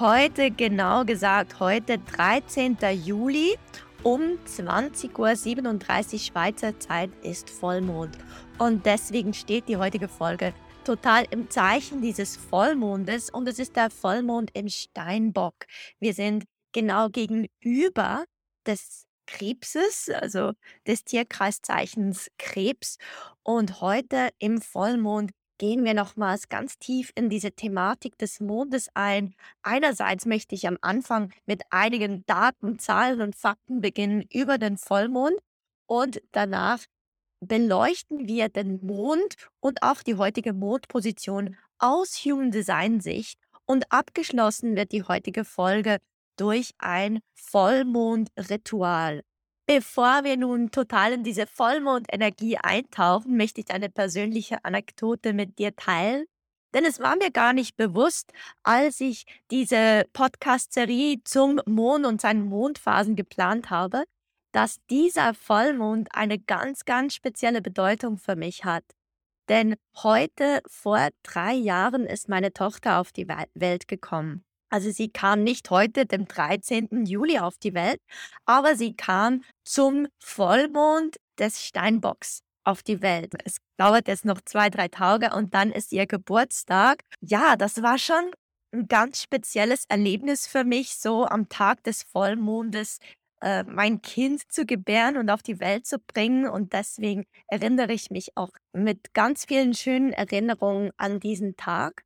Heute, genau gesagt, heute 13. Juli um 20.37 Uhr Schweizer Zeit ist Vollmond. Und deswegen steht die heutige Folge total im Zeichen dieses Vollmondes und es ist der Vollmond im Steinbock. Wir sind genau gegenüber des Krebses, also des Tierkreiszeichens Krebs. Und heute im Vollmond gehen wir nochmals ganz tief in diese Thematik des Mondes ein. Einerseits möchte ich am Anfang mit einigen Daten, Zahlen und Fakten beginnen über den Vollmond und danach beleuchten wir den Mond und auch die heutige Mondposition aus Human Design Sicht und abgeschlossen wird die heutige Folge durch ein Vollmondritual. Bevor wir nun total in diese Vollmondenergie eintauchen, möchte ich eine persönliche Anekdote mit dir teilen. Denn es war mir gar nicht bewusst, als ich diese Podcast-Serie zum Mond und seinen Mondphasen geplant habe, dass dieser Vollmond eine ganz, ganz spezielle Bedeutung für mich hat. Denn heute, vor drei Jahren, ist meine Tochter auf die Welt gekommen. Also sie kam nicht heute, dem 13. Juli, auf die Welt, aber sie kam zum Vollmond des Steinbocks auf die Welt. Es dauert jetzt noch zwei, drei Tage und dann ist ihr Geburtstag. Ja, das war schon ein ganz spezielles Erlebnis für mich, so am Tag des Vollmondes äh, mein Kind zu gebären und auf die Welt zu bringen. Und deswegen erinnere ich mich auch mit ganz vielen schönen Erinnerungen an diesen Tag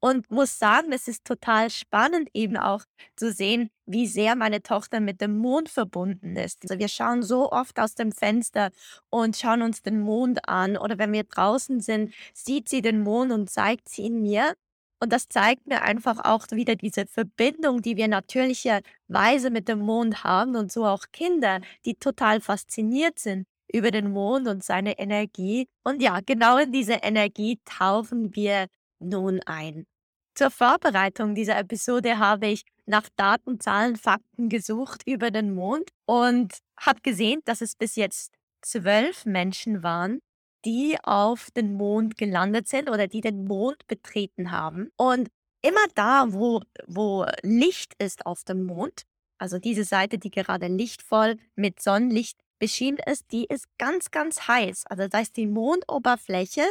und muss sagen, es ist total spannend eben auch zu sehen, wie sehr meine Tochter mit dem Mond verbunden ist. Also wir schauen so oft aus dem Fenster und schauen uns den Mond an oder wenn wir draußen sind, sieht sie den Mond und zeigt sie ihn mir. Und das zeigt mir einfach auch wieder diese Verbindung, die wir natürlicherweise mit dem Mond haben und so auch Kinder, die total fasziniert sind über den Mond und seine Energie. Und ja, genau in diese Energie tauchen wir nun ein. Zur Vorbereitung dieser Episode habe ich nach Daten, Zahlen, Fakten gesucht über den Mond und habe gesehen, dass es bis jetzt zwölf Menschen waren, die auf den Mond gelandet sind oder die den Mond betreten haben. Und immer da, wo, wo Licht ist auf dem Mond, also diese Seite, die gerade lichtvoll mit Sonnenlicht beschienen ist, die ist ganz, ganz heiß. Also das heißt, die Mondoberfläche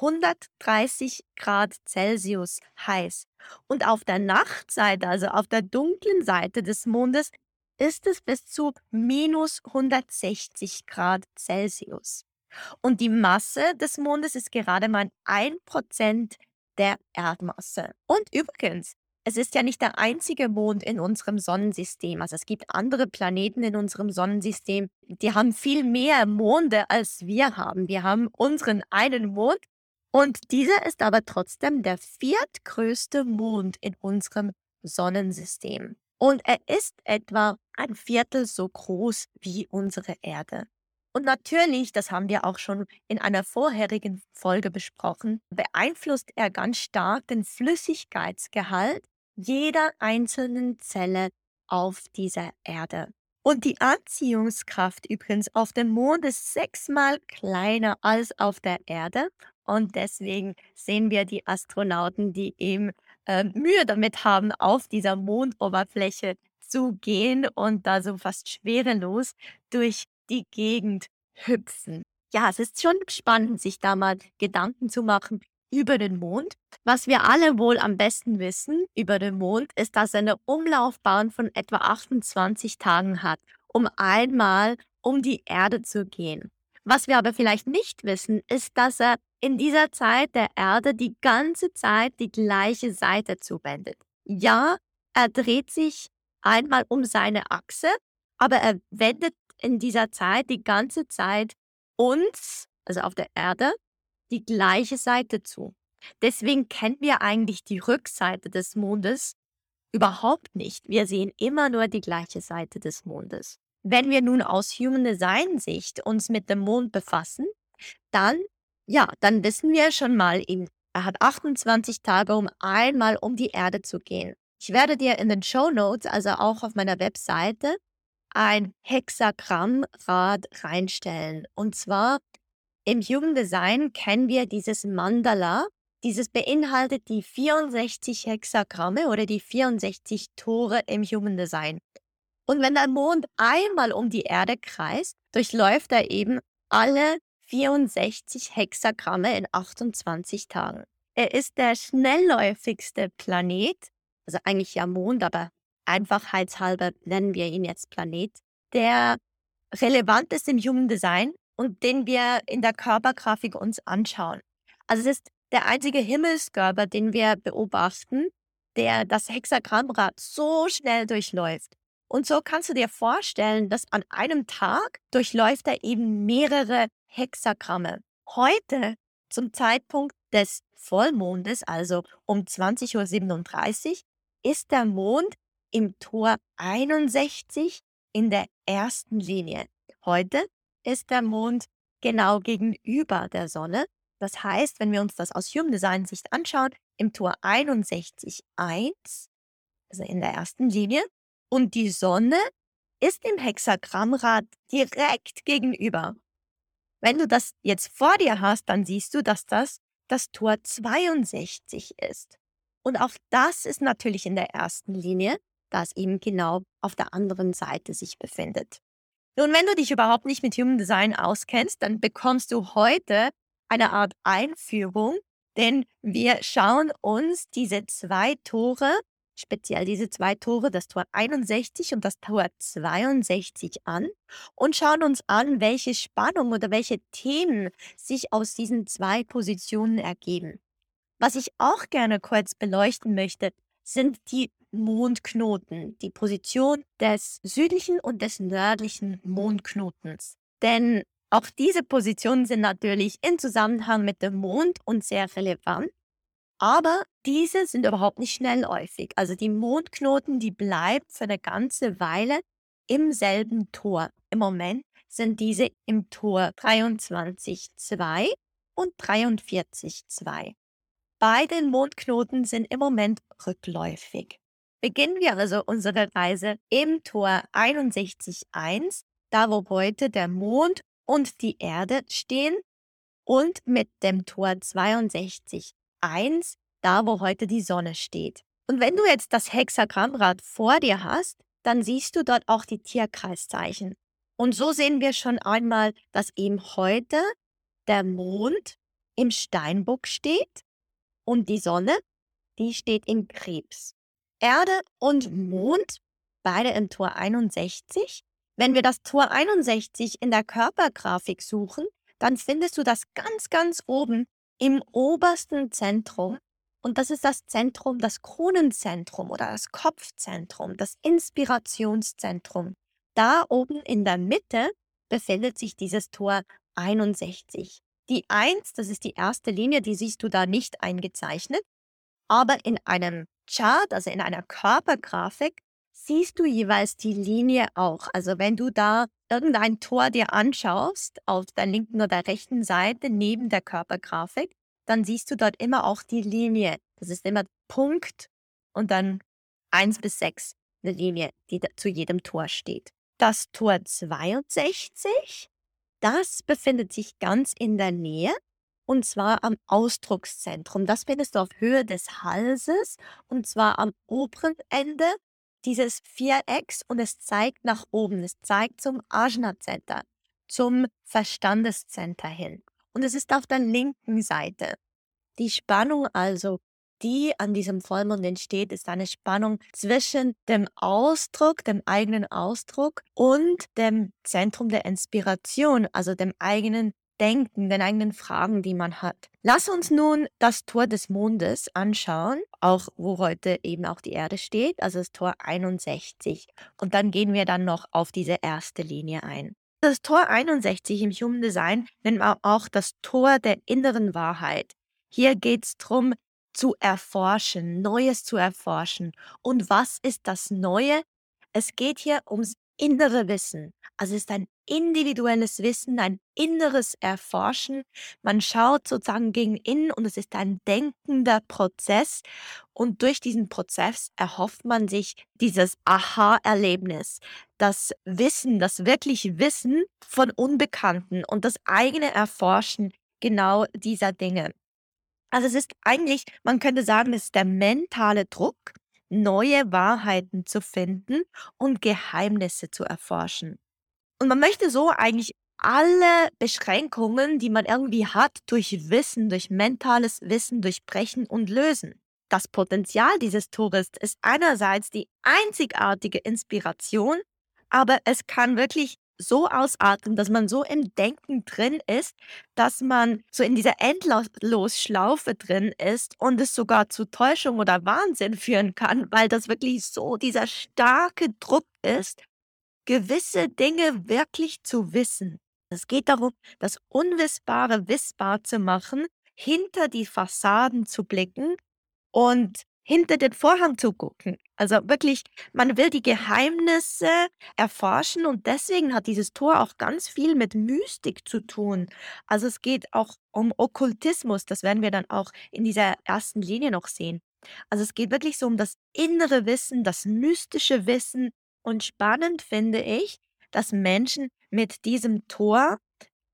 130 Grad Celsius heiß. Und auf der Nachtseite, also auf der dunklen Seite des Mondes, ist es bis zu minus 160 Grad Celsius. Und die Masse des Mondes ist gerade mal ein Prozent der Erdmasse. Und übrigens, es ist ja nicht der einzige Mond in unserem Sonnensystem. Also es gibt andere Planeten in unserem Sonnensystem, die haben viel mehr Monde als wir haben. Wir haben unseren einen Mond und dieser ist aber trotzdem der viertgrößte Mond in unserem Sonnensystem. Und er ist etwa ein Viertel so groß wie unsere Erde. Und natürlich, das haben wir auch schon in einer vorherigen Folge besprochen, beeinflusst er ganz stark den Flüssigkeitsgehalt jeder einzelnen Zelle auf dieser Erde. Und die Anziehungskraft übrigens auf dem Mond ist sechsmal kleiner als auf der Erde. Und deswegen sehen wir die Astronauten, die eben äh, Mühe damit haben, auf dieser Mondoberfläche zu gehen und da so fast schwerelos durch die Gegend hüpfen. Ja, es ist schon spannend, sich da mal Gedanken zu machen über den Mond. Was wir alle wohl am besten wissen über den Mond, ist, dass er eine Umlaufbahn von etwa 28 Tagen hat. um einmal um die Erde zu gehen. Was wir aber vielleicht nicht wissen, ist, dass er in dieser Zeit der Erde die ganze Zeit die gleiche Seite zuwendet. Ja, er dreht sich einmal um seine Achse, aber er wendet in dieser Zeit die ganze Zeit uns, also auf der Erde, die gleiche Seite zu. Deswegen kennen wir eigentlich die Rückseite des Mondes überhaupt nicht. Wir sehen immer nur die gleiche Seite des Mondes. Wenn wir nun aus Human Design Sicht uns mit dem Mond befassen, dann, ja, dann wissen wir schon mal, eben, er hat 28 Tage, um einmal um die Erde zu gehen. Ich werde dir in den Show Notes, also auch auf meiner Webseite, ein Hexagrammrad reinstellen. Und zwar im Human Design kennen wir dieses Mandala. Dieses beinhaltet die 64 Hexagramme oder die 64 Tore im Human Design. Und wenn der Mond einmal um die Erde kreist, durchläuft er eben alle 64 Hexagramme in 28 Tagen. Er ist der schnellläufigste Planet, also eigentlich ja Mond, aber einfachheitshalber nennen wir ihn jetzt Planet, der relevant ist im Human Design und den wir in der Körpergrafik uns anschauen. Also es ist der einzige Himmelskörper, den wir beobachten, der das Hexagrammrad so schnell durchläuft. Und so kannst du dir vorstellen, dass an einem Tag durchläuft er eben mehrere Hexagramme. Heute, zum Zeitpunkt des Vollmondes, also um 20.37 Uhr, ist der Mond im Tor 61 in der ersten Linie. Heute ist der Mond genau gegenüber der Sonne. Das heißt, wenn wir uns das aus Human Design Sicht anschauen, im Tor 61.1, also in der ersten Linie, und die Sonne ist im Hexagrammrad direkt gegenüber. Wenn du das jetzt vor dir hast, dann siehst du, dass das das Tor 62 ist. Und auch das ist natürlich in der ersten Linie, da es eben genau auf der anderen Seite sich befindet. Nun, wenn du dich überhaupt nicht mit Human Design auskennst, dann bekommst du heute eine Art Einführung, denn wir schauen uns diese zwei Tore speziell diese zwei Tore, das Tor 61 und das Tor 62 an und schauen uns an, welche Spannung oder welche Themen sich aus diesen zwei Positionen ergeben. Was ich auch gerne kurz beleuchten möchte, sind die Mondknoten, die Position des südlichen und des nördlichen Mondknotens. Denn auch diese Positionen sind natürlich in Zusammenhang mit dem Mond und sehr relevant. Aber diese sind überhaupt nicht schnelläufig. Also die Mondknoten, die bleibt für eine ganze Weile im selben Tor. Im Moment sind diese im Tor 23.2 und 43.2. Beide Mondknoten sind im Moment rückläufig. Beginnen wir also unsere Reise im Tor 61.1, da wo heute der Mond und die Erde stehen, und mit dem Tor 62 1, da wo heute die Sonne steht. Und wenn du jetzt das Hexagrammrad vor dir hast, dann siehst du dort auch die Tierkreiszeichen. Und so sehen wir schon einmal, dass eben heute der Mond im Steinbock steht und die Sonne, die steht im Krebs. Erde und Mond, beide im Tor 61. Wenn wir das Tor 61 in der Körpergrafik suchen, dann findest du das ganz, ganz oben im obersten Zentrum. Und das ist das Zentrum, das Kronenzentrum oder das Kopfzentrum, das Inspirationszentrum. Da oben in der Mitte befindet sich dieses Tor 61. Die 1, das ist die erste Linie, die siehst du da nicht eingezeichnet. Aber in einem Chart, also in einer Körpergrafik, siehst du jeweils die Linie auch. Also wenn du da irgendein Tor dir anschaust, auf der linken oder rechten Seite neben der Körpergrafik, dann siehst du dort immer auch die Linie. Das ist immer Punkt und dann 1 bis 6 eine Linie, die zu jedem Tor steht. Das Tor 62, das befindet sich ganz in der Nähe und zwar am Ausdruckszentrum. Das findest du auf Höhe des Halses und zwar am oberen Ende dieses Vierecks und es zeigt nach oben. Es zeigt zum Ajna Center, zum Verstandescenter hin. Und es ist auf der linken Seite. Die Spannung also die an diesem Vollmond entsteht, ist eine Spannung zwischen dem Ausdruck, dem eigenen Ausdruck und dem Zentrum der Inspiration, also dem eigenen Denken, den eigenen Fragen, die man hat. Lass uns nun das Tor des Mondes anschauen, auch wo heute eben auch die Erde steht, also das Tor 61. Und dann gehen wir dann noch auf diese erste Linie ein. Das Tor 61 im Human Design nennt man auch das Tor der inneren Wahrheit. Hier geht es darum, zu erforschen, Neues zu erforschen. Und was ist das Neue? Es geht hier ums innere Wissen. Also es ist ein individuelles Wissen, ein inneres Erforschen. Man schaut sozusagen gegen innen und es ist ein denkender Prozess. Und durch diesen Prozess erhofft man sich dieses Aha-Erlebnis, das Wissen, das wirklich Wissen von Unbekannten und das eigene Erforschen genau dieser Dinge. Also es ist eigentlich, man könnte sagen, es ist der mentale Druck, neue Wahrheiten zu finden und Geheimnisse zu erforschen. Und man möchte so eigentlich alle Beschränkungen, die man irgendwie hat, durch Wissen, durch mentales Wissen durchbrechen und lösen. Das Potenzial dieses Tores ist einerseits die einzigartige Inspiration, aber es kann wirklich so ausarten, dass man so im Denken drin ist, dass man so in dieser Endlosschlaufe drin ist und es sogar zu Täuschung oder Wahnsinn führen kann, weil das wirklich so dieser starke Druck ist, gewisse Dinge wirklich zu wissen. Es geht darum, das Unwissbare wissbar zu machen, hinter die Fassaden zu blicken und hinter den Vorhang zu gucken. Also wirklich, man will die Geheimnisse erforschen und deswegen hat dieses Tor auch ganz viel mit Mystik zu tun. Also es geht auch um Okkultismus, das werden wir dann auch in dieser ersten Linie noch sehen. Also es geht wirklich so um das innere Wissen, das mystische Wissen und spannend finde ich, dass Menschen mit diesem Tor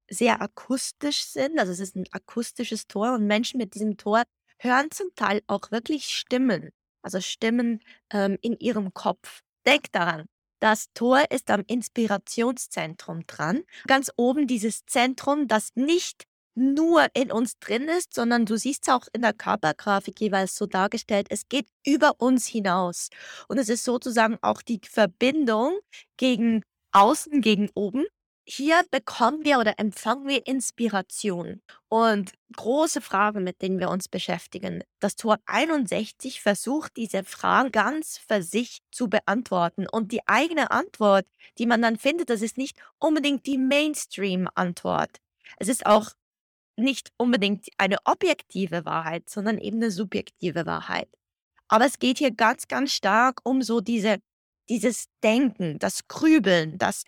sehr akustisch sind. Also es ist ein akustisches Tor und Menschen mit diesem Tor hören zum Teil auch wirklich Stimmen, also Stimmen ähm, in ihrem Kopf. Denk daran, das Tor ist am Inspirationszentrum dran. Ganz oben dieses Zentrum, das nicht nur in uns drin ist, sondern du siehst es auch in der Körpergrafik jeweils so dargestellt, es geht über uns hinaus. Und es ist sozusagen auch die Verbindung gegen außen, gegen oben. Hier bekommen wir oder empfangen wir Inspiration und große Fragen, mit denen wir uns beschäftigen. Das Tor 61 versucht, diese Fragen ganz für sich zu beantworten. Und die eigene Antwort, die man dann findet, das ist nicht unbedingt die Mainstream-Antwort. Es ist auch nicht unbedingt eine objektive Wahrheit, sondern eben eine subjektive Wahrheit. Aber es geht hier ganz, ganz stark um so diese, dieses Denken, das Grübeln, das,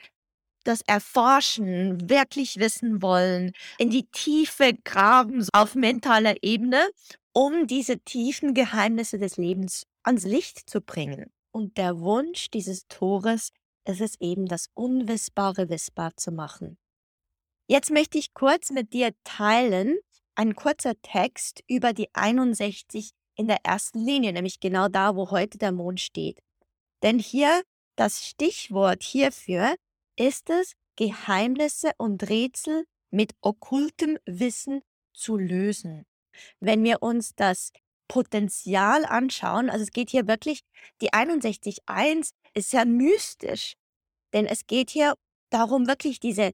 das Erforschen, wirklich wissen wollen, in die Tiefe graben auf mentaler Ebene, um diese tiefen Geheimnisse des Lebens ans Licht zu bringen. Und der Wunsch dieses Tores ist es eben, das Unwissbare wissbar zu machen. Jetzt möchte ich kurz mit dir teilen, ein kurzer Text über die 61 in der ersten Linie, nämlich genau da, wo heute der Mond steht. Denn hier das Stichwort hierfür ist es, Geheimnisse und Rätsel mit okkultem Wissen zu lösen. Wenn wir uns das Potenzial anschauen, also es geht hier wirklich, die 61.1 ist ja mystisch, denn es geht hier darum, wirklich diese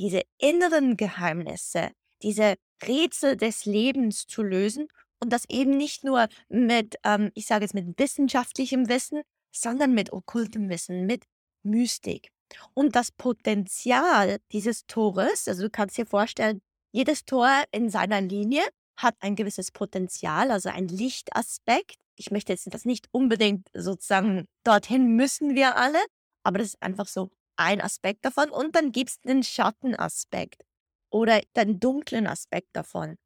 diese inneren Geheimnisse, diese Rätsel des Lebens zu lösen und das eben nicht nur mit, ähm, ich sage jetzt mit wissenschaftlichem Wissen, sondern mit okkultem Wissen, mit Mystik. Und das Potenzial dieses Tores, also du kannst dir vorstellen, jedes Tor in seiner Linie hat ein gewisses Potenzial, also ein Lichtaspekt. Ich möchte jetzt das nicht unbedingt sozusagen, dorthin müssen wir alle, aber das ist einfach so ein Aspekt davon und dann gibt es den Schattenaspekt oder den dunklen Aspekt davon.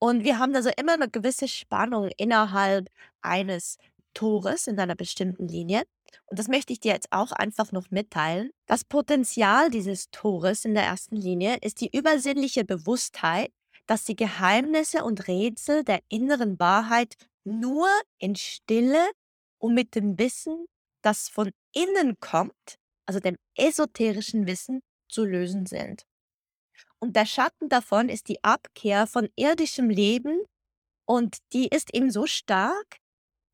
Und wir haben also immer eine gewisse Spannung innerhalb eines Tores in einer bestimmten Linie. Und das möchte ich dir jetzt auch einfach noch mitteilen. Das Potenzial dieses Tores in der ersten Linie ist die übersinnliche Bewusstheit, dass die Geheimnisse und Rätsel der inneren Wahrheit nur in Stille und mit dem Wissen, das von innen kommt, also dem esoterischen Wissen, zu lösen sind. Und der Schatten davon ist die Abkehr von irdischem Leben Und die ist eben so stark,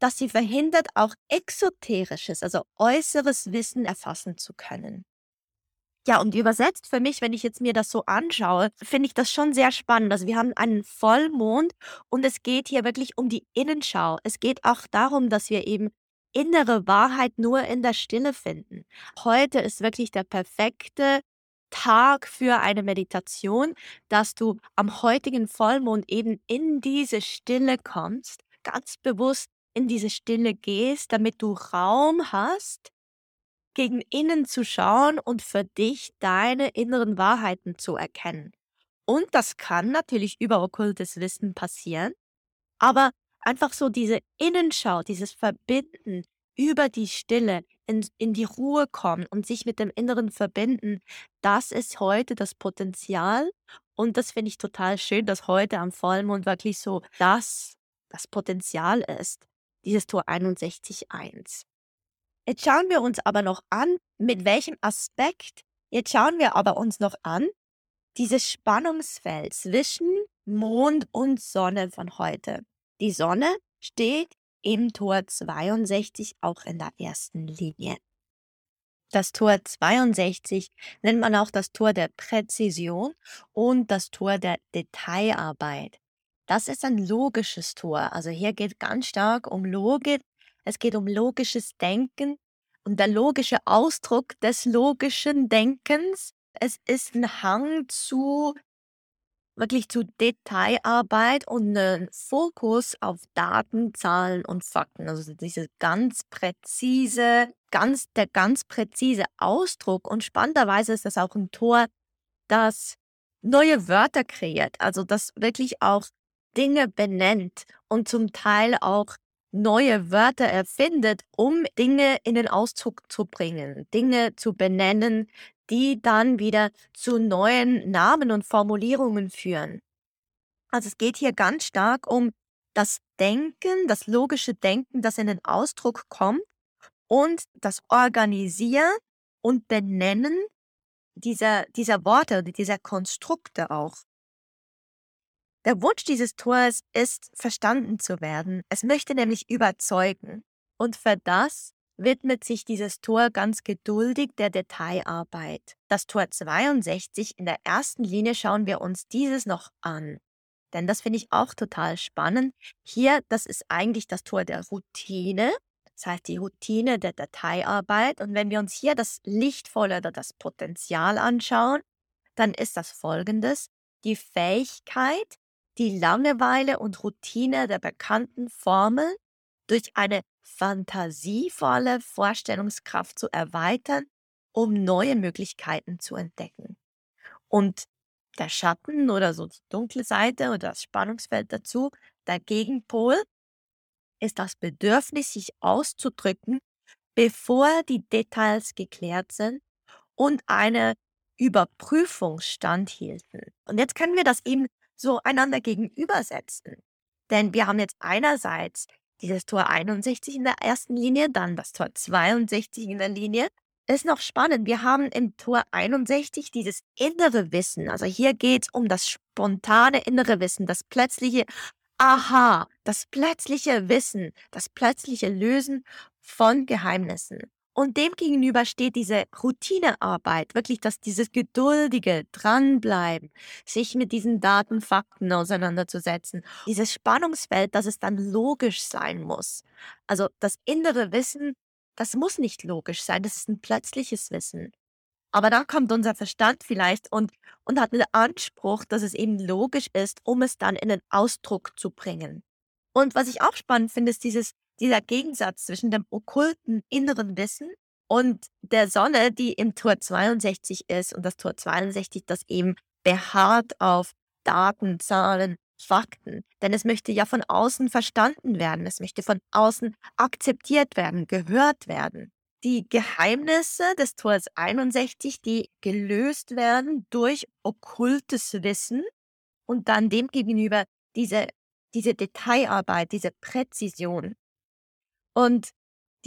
dass sie verhindert, auch exoterisches, also äußeres Wissen erfassen zu können. Ja, und übersetzt für mich, wenn ich jetzt mir das so anschaue, finde ich das schon sehr spannend. Also wir haben einen Vollmond und es geht hier wirklich um die Innenschau. Es geht auch darum, dass wir eben innere Wahrheit nur in der Stille finden. Heute ist wirklich der perfekte Tag für eine Meditation, dass du am heutigen Vollmond eben in diese Stille kommst, ganz bewusst in diese Stille gehst, damit du Raum hast, gegen innen zu schauen und für dich deine inneren Wahrheiten zu erkennen. Und das kann natürlich über okkultes Wissen passieren, aber einfach so diese Innenschau, dieses Verbinden über die Stille, in, in die Ruhe kommen und sich mit dem Inneren verbinden, das ist heute das Potenzial. Und das finde ich total schön, dass heute am Vollmond wirklich so das, das Potenzial ist, dieses Tor 61.1. Jetzt schauen wir uns aber noch an, mit welchem Aspekt, jetzt schauen wir aber uns noch an, dieses Spannungsfeld zwischen Mond und Sonne von heute. Die Sonne steht im Tor 62 auch in der ersten Linie. Das Tor 62 nennt man auch das Tor der Präzision und das Tor der Detailarbeit. Das ist ein logisches Tor. Also hier geht ganz stark um Logik, es geht um logisches Denken und der logische Ausdruck des logischen Denkens. Es ist ein Hang zu wirklich zu Detailarbeit und einen Fokus auf Daten, Zahlen und Fakten. Also diese ganz präzise, ganz, der ganz präzise Ausdruck. Und spannenderweise ist das auch ein Tor, das neue Wörter kreiert. Also das wirklich auch Dinge benennt und zum Teil auch neue Wörter erfindet, um Dinge in den Ausdruck zu bringen, Dinge zu benennen, die dann wieder zu neuen Namen und Formulierungen führen. Also es geht hier ganz stark um das Denken, das logische Denken, das in den Ausdruck kommt und das Organisieren und Benennen dieser, dieser Worte, dieser Konstrukte auch. Der Wunsch dieses Tors ist, verstanden zu werden. Es möchte nämlich überzeugen. Und für das widmet sich dieses Tor ganz geduldig der Detailarbeit. Das Tor 62 in der ersten Linie schauen wir uns dieses noch an. Denn das finde ich auch total spannend. Hier, das ist eigentlich das Tor der Routine. Das heißt, die Routine der Dateiarbeit. Und wenn wir uns hier das Lichtvolle oder das Potenzial anschauen, dann ist das folgendes. Die Fähigkeit, die Langeweile und Routine der bekannten Formel durch eine fantasievolle Vorstellungskraft zu erweitern, um neue Möglichkeiten zu entdecken. Und der Schatten oder so die dunkle Seite oder das Spannungsfeld dazu, der Gegenpol, ist das Bedürfnis, sich auszudrücken, bevor die Details geklärt sind und eine Überprüfung standhielten. Und jetzt können wir das eben so einander gegenübersetzen. Denn wir haben jetzt einerseits dieses Tor 61 in der ersten Linie, dann das Tor 62 in der Linie. Ist noch spannend. Wir haben im Tor 61 dieses innere Wissen. Also hier geht es um das spontane innere Wissen, das plötzliche Aha, das plötzliche Wissen, das plötzliche Lösen von Geheimnissen. Und dem gegenüber steht diese Routinearbeit, wirklich dass dieses geduldige Dranbleiben, sich mit diesen Daten, Fakten auseinanderzusetzen. Dieses Spannungsfeld, dass es dann logisch sein muss. Also das innere Wissen, das muss nicht logisch sein, das ist ein plötzliches Wissen. Aber da kommt unser Verstand vielleicht und, und hat einen Anspruch, dass es eben logisch ist, um es dann in den Ausdruck zu bringen. Und was ich auch spannend finde, ist dieses dieser Gegensatz zwischen dem okkulten inneren Wissen und der Sonne, die im Tor 62 ist und das Tor 62, das eben beharrt auf Daten, Zahlen, Fakten. Denn es möchte ja von außen verstanden werden, es möchte von außen akzeptiert werden, gehört werden. Die Geheimnisse des Tors 61, die gelöst werden durch okkultes Wissen und dann demgegenüber diese, diese Detailarbeit, diese Präzision, und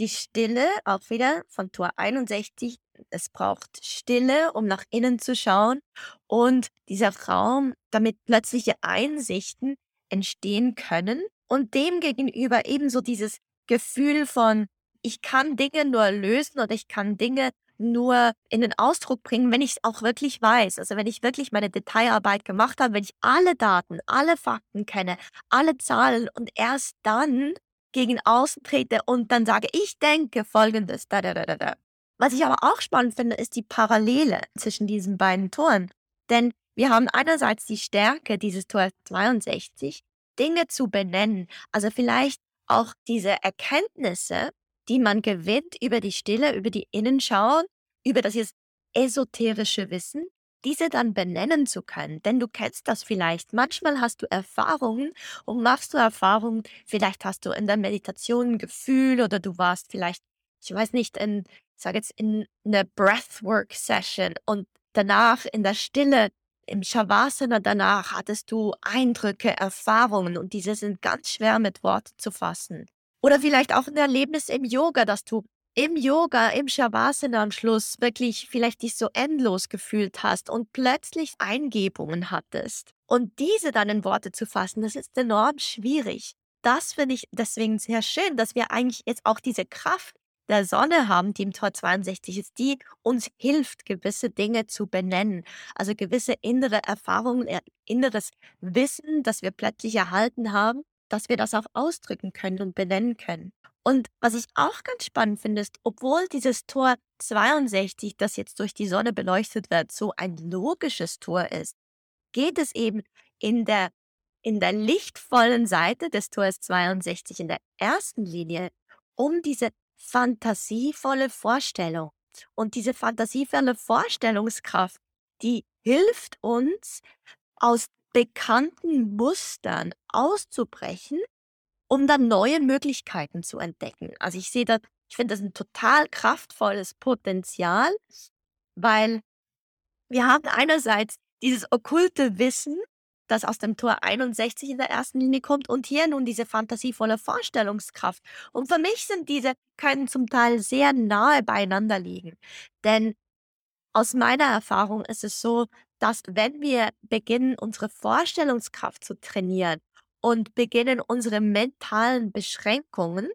die Stille, auch wieder von Tor 61, es braucht Stille, um nach innen zu schauen und dieser Raum, damit plötzliche Einsichten entstehen können und demgegenüber ebenso dieses Gefühl von, ich kann Dinge nur lösen oder ich kann Dinge nur in den Ausdruck bringen, wenn ich es auch wirklich weiß. Also wenn ich wirklich meine Detailarbeit gemacht habe, wenn ich alle Daten, alle Fakten kenne, alle Zahlen und erst dann gegen außen trete und dann sage, ich denke folgendes. Da, da, da, da, da. Was ich aber auch spannend finde, ist die Parallele zwischen diesen beiden Toren. Denn wir haben einerseits die Stärke dieses Tor 62, Dinge zu benennen. Also vielleicht auch diese Erkenntnisse, die man gewinnt über die Stille, über die Innenschau, über das jetzt esoterische Wissen, diese dann benennen zu können. Denn du kennst das vielleicht. Manchmal hast du Erfahrungen und machst du Erfahrungen. Vielleicht hast du in der Meditation ein Gefühl oder du warst vielleicht, ich weiß nicht, in, ich sage jetzt, in einer Breathwork-Session und danach in der Stille, im Shavasana danach hattest du Eindrücke, Erfahrungen und diese sind ganz schwer mit Worten zu fassen. Oder vielleicht auch ein Erlebnis im Yoga, dass du im Yoga, im Shavasana am Schluss wirklich vielleicht dich so endlos gefühlt hast und plötzlich Eingebungen hattest. Und diese dann in Worte zu fassen, das ist enorm schwierig. Das finde ich deswegen sehr schön, dass wir eigentlich jetzt auch diese Kraft der Sonne haben, die im Tor 62 ist, die uns hilft, gewisse Dinge zu benennen. Also gewisse innere Erfahrungen, inneres Wissen, das wir plötzlich erhalten haben dass wir das auch ausdrücken können und benennen können. Und was ich auch ganz spannend finde, ist, obwohl dieses Tor 62, das jetzt durch die Sonne beleuchtet wird, so ein logisches Tor ist, geht es eben in der, in der lichtvollen Seite des Tors 62, in der ersten Linie, um diese fantasievolle Vorstellung. Und diese fantasievolle Vorstellungskraft, die hilft uns, aus bekannten Mustern auszubrechen, um dann neue Möglichkeiten zu entdecken. Also ich sehe das, ich finde das ein total kraftvolles Potenzial, weil wir haben einerseits dieses okkulte Wissen, das aus dem Tor 61 in der ersten Linie kommt und hier nun diese fantasievolle Vorstellungskraft. Und für mich sind diese, können zum Teil sehr nahe beieinander liegen. Denn aus meiner Erfahrung ist es so, dass wenn wir beginnen, unsere Vorstellungskraft zu trainieren und beginnen, unsere mentalen Beschränkungen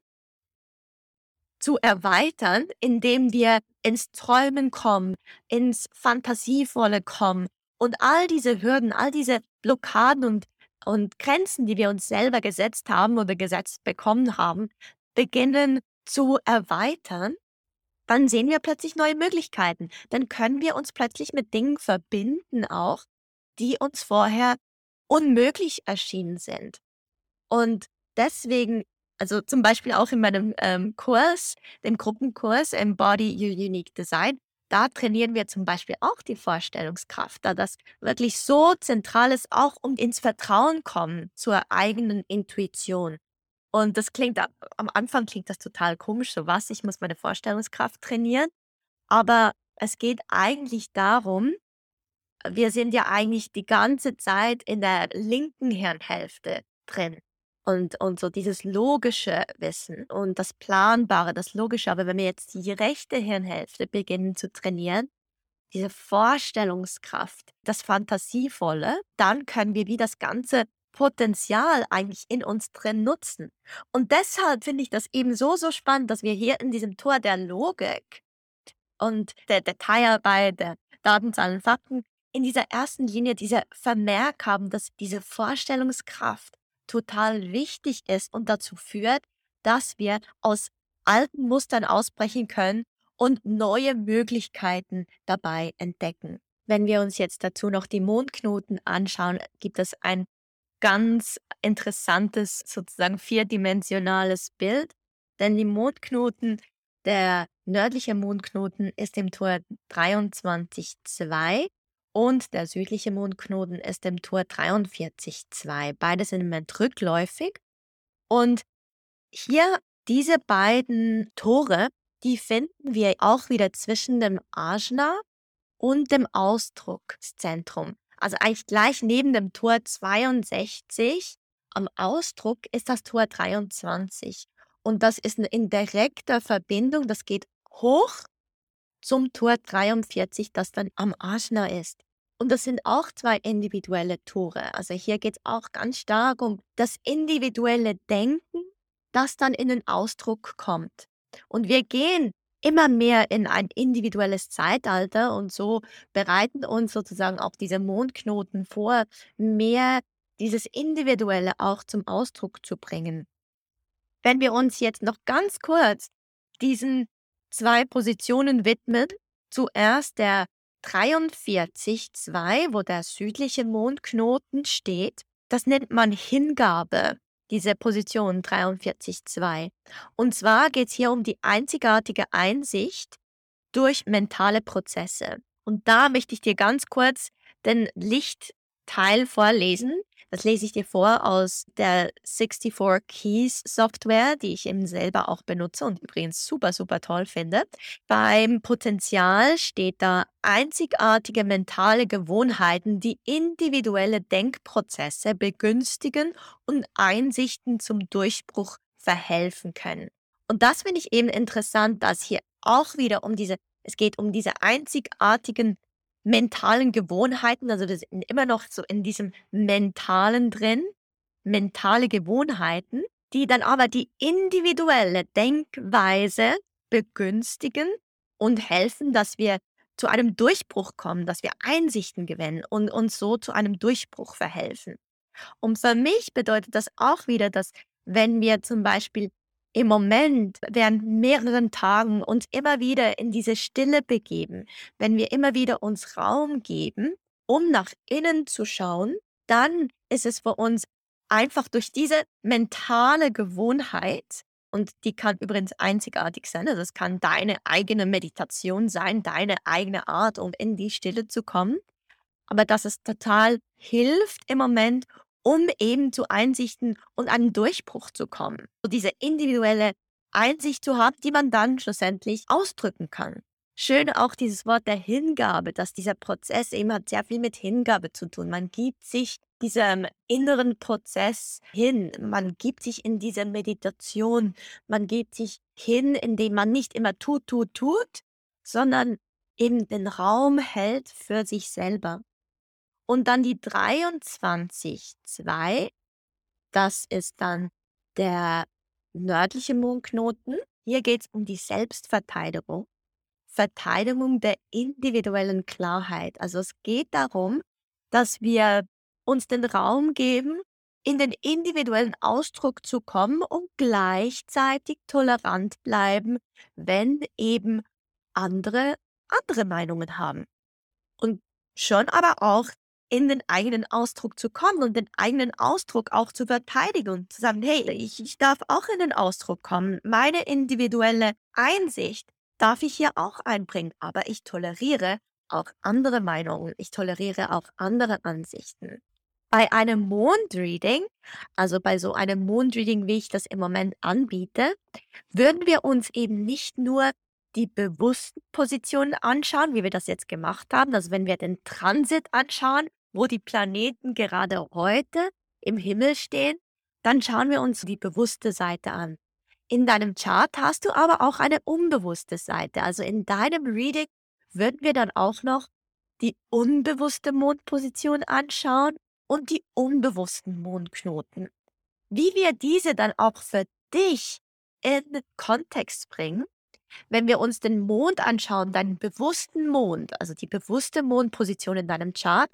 zu erweitern, indem wir ins Träumen kommen, ins Fantasievolle kommen und all diese Hürden, all diese Blockaden und, und Grenzen, die wir uns selber gesetzt haben oder gesetzt bekommen haben, beginnen zu erweitern, dann sehen wir plötzlich neue Möglichkeiten. Dann können wir uns plötzlich mit Dingen verbinden auch, die uns vorher unmöglich erschienen sind. Und deswegen, also zum Beispiel auch in meinem ähm, Kurs, dem Gruppenkurs Embody Your Unique Design, da trainieren wir zum Beispiel auch die Vorstellungskraft, da das wirklich so zentral ist, auch um ins Vertrauen kommen zur eigenen Intuition. Und das klingt am Anfang klingt das total komisch, so was, ich muss meine Vorstellungskraft trainieren. Aber es geht eigentlich darum, wir sind ja eigentlich die ganze Zeit in der linken Hirnhälfte drin. Und, und so dieses logische Wissen und das Planbare, das Logische. Aber wenn wir jetzt die rechte Hirnhälfte beginnen zu trainieren, diese Vorstellungskraft, das Fantasievolle, dann können wir wie das Ganze Potenzial eigentlich in uns drin nutzen. Und deshalb finde ich das eben so, so spannend, dass wir hier in diesem Tor der Logik und der Detailarbeit, der Datenzahlen, Fakten, in dieser ersten Linie dieser Vermerk haben, dass diese Vorstellungskraft total wichtig ist und dazu führt, dass wir aus alten Mustern ausbrechen können und neue Möglichkeiten dabei entdecken. Wenn wir uns jetzt dazu noch die Mondknoten anschauen, gibt es ein ganz interessantes, sozusagen vierdimensionales Bild, denn die Mondknoten, der nördliche Mondknoten ist im Tor 23,2 und der südliche Mondknoten ist im Tor 43,2. Beide sind im Moment rückläufig. Und hier diese beiden Tore, die finden wir auch wieder zwischen dem Ajna und dem Ausdruckszentrum. Also eigentlich gleich neben dem Tor 62 am Ausdruck ist das Tor 23. Und das ist in direkter Verbindung, das geht hoch zum Tor 43, das dann am Ajna ist. Und das sind auch zwei individuelle Tore. Also hier geht es auch ganz stark um das individuelle Denken, das dann in den Ausdruck kommt. Und wir gehen immer mehr in ein individuelles Zeitalter und so bereiten uns sozusagen auch diese Mondknoten vor, mehr dieses Individuelle auch zum Ausdruck zu bringen. Wenn wir uns jetzt noch ganz kurz diesen zwei Positionen widmen, zuerst der 43,2, wo der südliche Mondknoten steht, das nennt man Hingabe, diese Position 43,2. Und zwar geht es hier um die einzigartige Einsicht durch mentale Prozesse. Und da möchte ich dir ganz kurz den Lichtteil vorlesen, das lese ich dir vor aus der 64 Keys Software, die ich eben selber auch benutze und übrigens super, super toll finde. Beim Potenzial steht da einzigartige mentale Gewohnheiten, die individuelle Denkprozesse begünstigen und Einsichten zum Durchbruch verhelfen können. Und das finde ich eben interessant, dass hier auch wieder um diese, es geht um diese einzigartigen mentalen Gewohnheiten, also das sind immer noch so in diesem Mentalen drin, mentale Gewohnheiten, die dann aber die individuelle Denkweise begünstigen und helfen, dass wir zu einem Durchbruch kommen, dass wir Einsichten gewinnen und uns so zu einem Durchbruch verhelfen. Und für mich bedeutet das auch wieder, dass wenn wir zum Beispiel im Moment während mehreren Tagen uns immer wieder in diese Stille begeben, wenn wir immer wieder uns Raum geben, um nach innen zu schauen, dann ist es für uns einfach durch diese mentale Gewohnheit, und die kann übrigens einzigartig sein, also es kann deine eigene Meditation sein, deine eigene Art, um in die Stille zu kommen, aber dass es total hilft im Moment, um eben zu Einsichten und einem Durchbruch zu kommen. So diese individuelle Einsicht zu haben, die man dann schlussendlich ausdrücken kann. Schön auch dieses Wort der Hingabe, dass dieser Prozess eben hat sehr viel mit Hingabe zu tun. Man gibt sich diesem inneren Prozess hin. Man gibt sich in diese Meditation. Man gibt sich hin, indem man nicht immer tut, tut, tut, sondern eben den Raum hält für sich selber. Und dann die 23,2, das ist dann der nördliche Mondknoten. Hier geht es um die Selbstverteidigung. Verteidigung der individuellen Klarheit. Also es geht darum, dass wir uns den Raum geben, in den individuellen Ausdruck zu kommen und gleichzeitig tolerant bleiben, wenn eben andere andere Meinungen haben. Und schon aber auch in den eigenen Ausdruck zu kommen und den eigenen Ausdruck auch zu verteidigen und zu sagen, hey, ich, ich darf auch in den Ausdruck kommen. Meine individuelle Einsicht darf ich hier auch einbringen, aber ich toleriere auch andere Meinungen, ich toleriere auch andere Ansichten. Bei einem Mondreading, also bei so einem Mondreading, wie ich das im Moment anbiete, würden wir uns eben nicht nur die bewussten Positionen anschauen, wie wir das jetzt gemacht haben. Also wenn wir den Transit anschauen, wo die Planeten gerade heute im Himmel stehen, dann schauen wir uns die bewusste Seite an. In deinem Chart hast du aber auch eine unbewusste Seite. Also in deinem Reading würden wir dann auch noch die unbewusste Mondposition anschauen und die unbewussten Mondknoten. Wie wir diese dann auch für dich in Kontext bringen, wenn wir uns den Mond anschauen, deinen bewussten Mond, also die bewusste Mondposition in deinem Chart,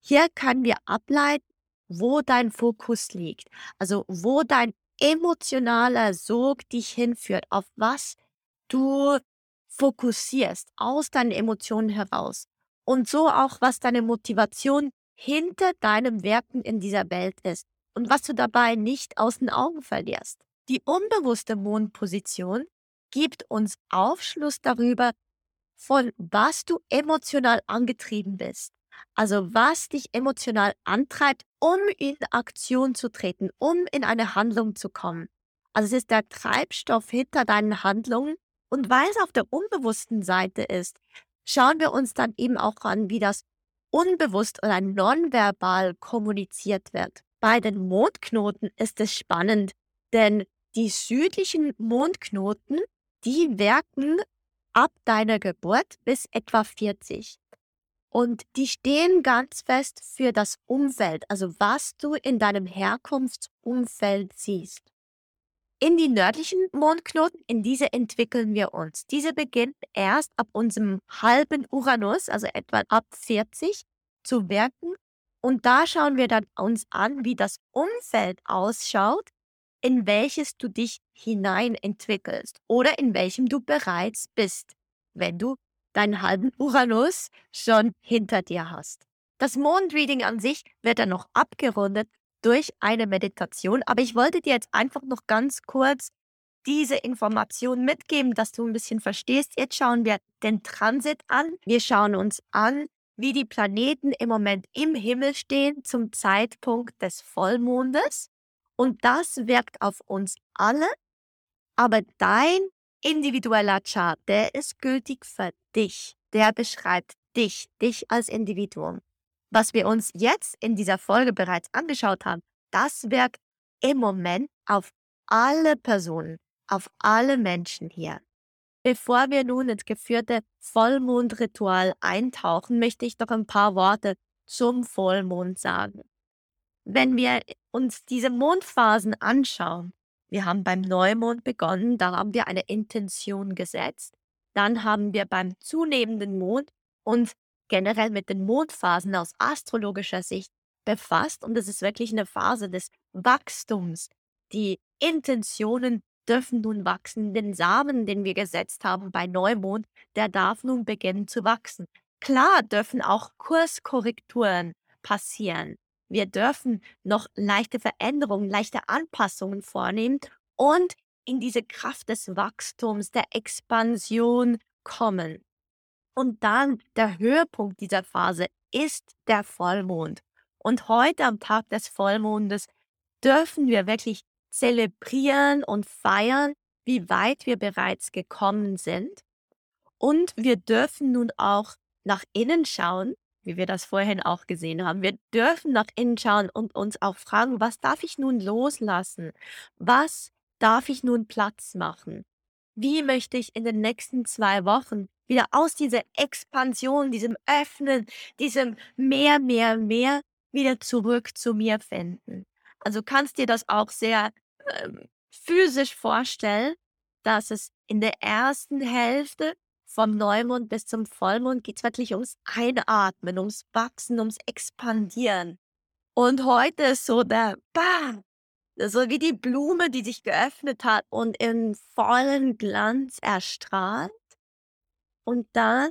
hier können wir ableiten, wo dein Fokus liegt. Also wo dein emotionaler Sog dich hinführt, auf was du fokussierst aus deinen Emotionen heraus. Und so auch, was deine Motivation hinter deinem Werken in dieser Welt ist und was du dabei nicht aus den Augen verlierst. Die unbewusste Mondposition gibt uns Aufschluss darüber, von was du emotional angetrieben bist. Also was dich emotional antreibt, um in Aktion zu treten, um in eine Handlung zu kommen. Also es ist der Treibstoff hinter deinen Handlungen. Und weil es auf der unbewussten Seite ist, schauen wir uns dann eben auch an, wie das unbewusst oder nonverbal kommuniziert wird. Bei den Mondknoten ist es spannend, denn die südlichen Mondknoten, die wirken ab deiner Geburt bis etwa 40. Und die stehen ganz fest für das Umfeld, also was du in deinem Herkunftsumfeld siehst. In die nördlichen Mondknoten, in diese entwickeln wir uns. Diese beginnt erst ab unserem halben Uranus, also etwa ab 40, zu wirken. Und da schauen wir dann uns an, wie das Umfeld ausschaut, in welches du dich hinein entwickelst oder in welchem du bereits bist, wenn du deinen halben Uranus schon hinter dir hast. Das Mondreading an sich wird dann noch abgerundet durch eine Meditation, aber ich wollte dir jetzt einfach noch ganz kurz diese Information mitgeben, dass du ein bisschen verstehst. Jetzt schauen wir den Transit an. Wir schauen uns an, wie die Planeten im Moment im Himmel stehen zum Zeitpunkt des Vollmondes. Und das wirkt auf uns alle. Aber dein individueller Chart, der ist gültig für dich. Der beschreibt dich, dich als Individuum. Was wir uns jetzt in dieser Folge bereits angeschaut haben, das wirkt im Moment auf alle Personen, auf alle Menschen hier. Bevor wir nun ins geführte Vollmondritual eintauchen, möchte ich doch ein paar Worte zum Vollmond sagen. Wenn wir uns diese Mondphasen anschauen, wir haben beim Neumond begonnen, da haben wir eine Intention gesetzt. Dann haben wir beim zunehmenden Mond uns generell mit den Mondphasen aus astrologischer Sicht befasst und es ist wirklich eine Phase des Wachstums. Die Intentionen dürfen nun wachsen. Den Samen, den wir gesetzt haben bei Neumond, der darf nun beginnen zu wachsen. Klar dürfen auch Kurskorrekturen passieren. Wir dürfen noch leichte Veränderungen, leichte Anpassungen vornehmen und in diese Kraft des Wachstums, der Expansion kommen. Und dann der Höhepunkt dieser Phase ist der Vollmond. Und heute am Tag des Vollmondes dürfen wir wirklich zelebrieren und feiern, wie weit wir bereits gekommen sind. Und wir dürfen nun auch nach innen schauen wie wir das vorhin auch gesehen haben. Wir dürfen nach innen schauen und uns auch fragen, was darf ich nun loslassen? Was darf ich nun Platz machen? Wie möchte ich in den nächsten zwei Wochen wieder aus dieser Expansion, diesem Öffnen, diesem mehr, mehr, mehr wieder zurück zu mir finden? Also kannst dir das auch sehr ähm, physisch vorstellen, dass es in der ersten Hälfte vom Neumond bis zum Vollmond geht es wirklich ums Einatmen, ums Wachsen, ums Expandieren. Und heute ist so der Bam, so wie die Blume, die sich geöffnet hat und in vollen Glanz erstrahlt. Und dann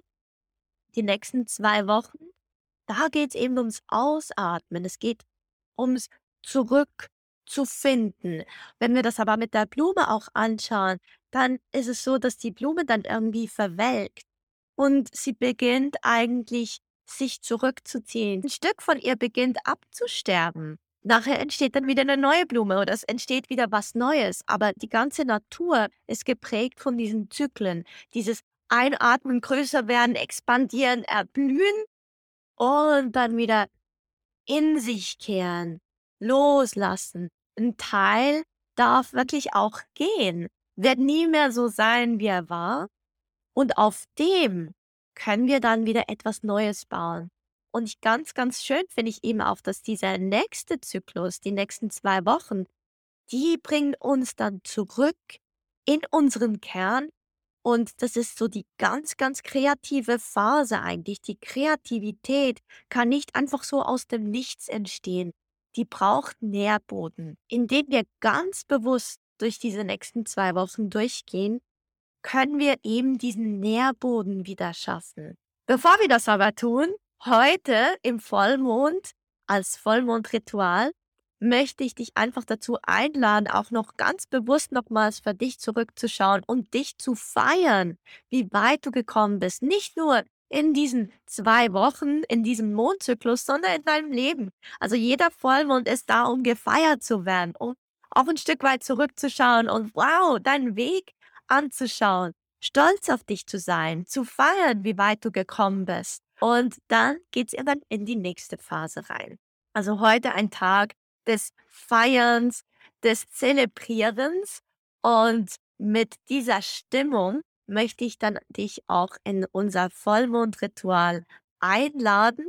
die nächsten zwei Wochen, da geht es eben ums Ausatmen. Es geht ums Zurückzufinden. Wenn wir das aber mit der Blume auch anschauen, dann ist es so, dass die Blume dann irgendwie verwelkt und sie beginnt eigentlich sich zurückzuziehen. Ein Stück von ihr beginnt abzusterben. Nachher entsteht dann wieder eine neue Blume oder es entsteht wieder was Neues. Aber die ganze Natur ist geprägt von diesen Zyklen. Dieses Einatmen, größer werden, expandieren, erblühen und dann wieder in sich kehren, loslassen. Ein Teil darf wirklich auch gehen wird nie mehr so sein, wie er war. Und auf dem können wir dann wieder etwas Neues bauen. Und ich ganz, ganz schön finde ich eben auch, dass dieser nächste Zyklus, die nächsten zwei Wochen, die bringen uns dann zurück in unseren Kern. Und das ist so die ganz, ganz kreative Phase eigentlich. Die Kreativität kann nicht einfach so aus dem Nichts entstehen. Die braucht Nährboden, indem wir ganz bewusst durch diese nächsten zwei Wochen durchgehen, können wir eben diesen Nährboden wieder schaffen. Bevor wir das aber tun, heute im Vollmond als Vollmondritual möchte ich dich einfach dazu einladen, auch noch ganz bewusst nochmals für dich zurückzuschauen und dich zu feiern, wie weit du gekommen bist. Nicht nur in diesen zwei Wochen, in diesem Mondzyklus, sondern in deinem Leben. Also jeder Vollmond ist da, um gefeiert zu werden, um auch ein Stück weit zurückzuschauen und wow, deinen Weg anzuschauen, stolz auf dich zu sein, zu feiern, wie weit du gekommen bist. Und dann geht es dann in die nächste Phase rein. Also heute ein Tag des Feierns, des Zelebrierens und mit dieser Stimmung möchte ich dann dich auch in unser Vollmondritual einladen.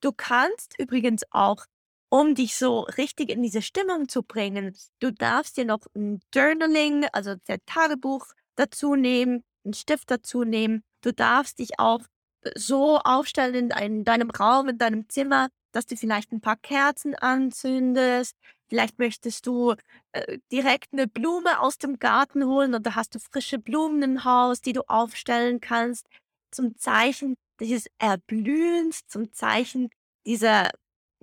Du kannst übrigens auch, um dich so richtig in diese Stimmung zu bringen, du darfst dir noch ein Journaling, also dein Tagebuch dazu nehmen, einen Stift dazu nehmen. Du darfst dich auch so aufstellen in dein deinem Raum, in deinem Zimmer, dass du vielleicht ein paar Kerzen anzündest. Vielleicht möchtest du, äh, direkt eine Blume aus dem Garten holen oder hast du frische Blumen im Haus, die du aufstellen kannst zum Zeichen dieses Erblühens, zum Zeichen dieser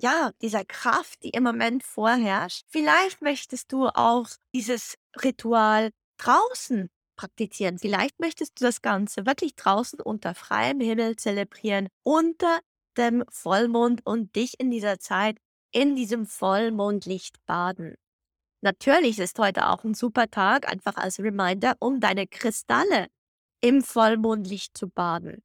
ja, dieser Kraft, die im Moment vorherrscht. Vielleicht möchtest du auch dieses Ritual draußen praktizieren. Vielleicht möchtest du das Ganze wirklich draußen unter freiem Himmel zelebrieren, unter dem Vollmond und dich in dieser Zeit in diesem Vollmondlicht baden. Natürlich ist heute auch ein super Tag, einfach als Reminder, um deine Kristalle im Vollmondlicht zu baden,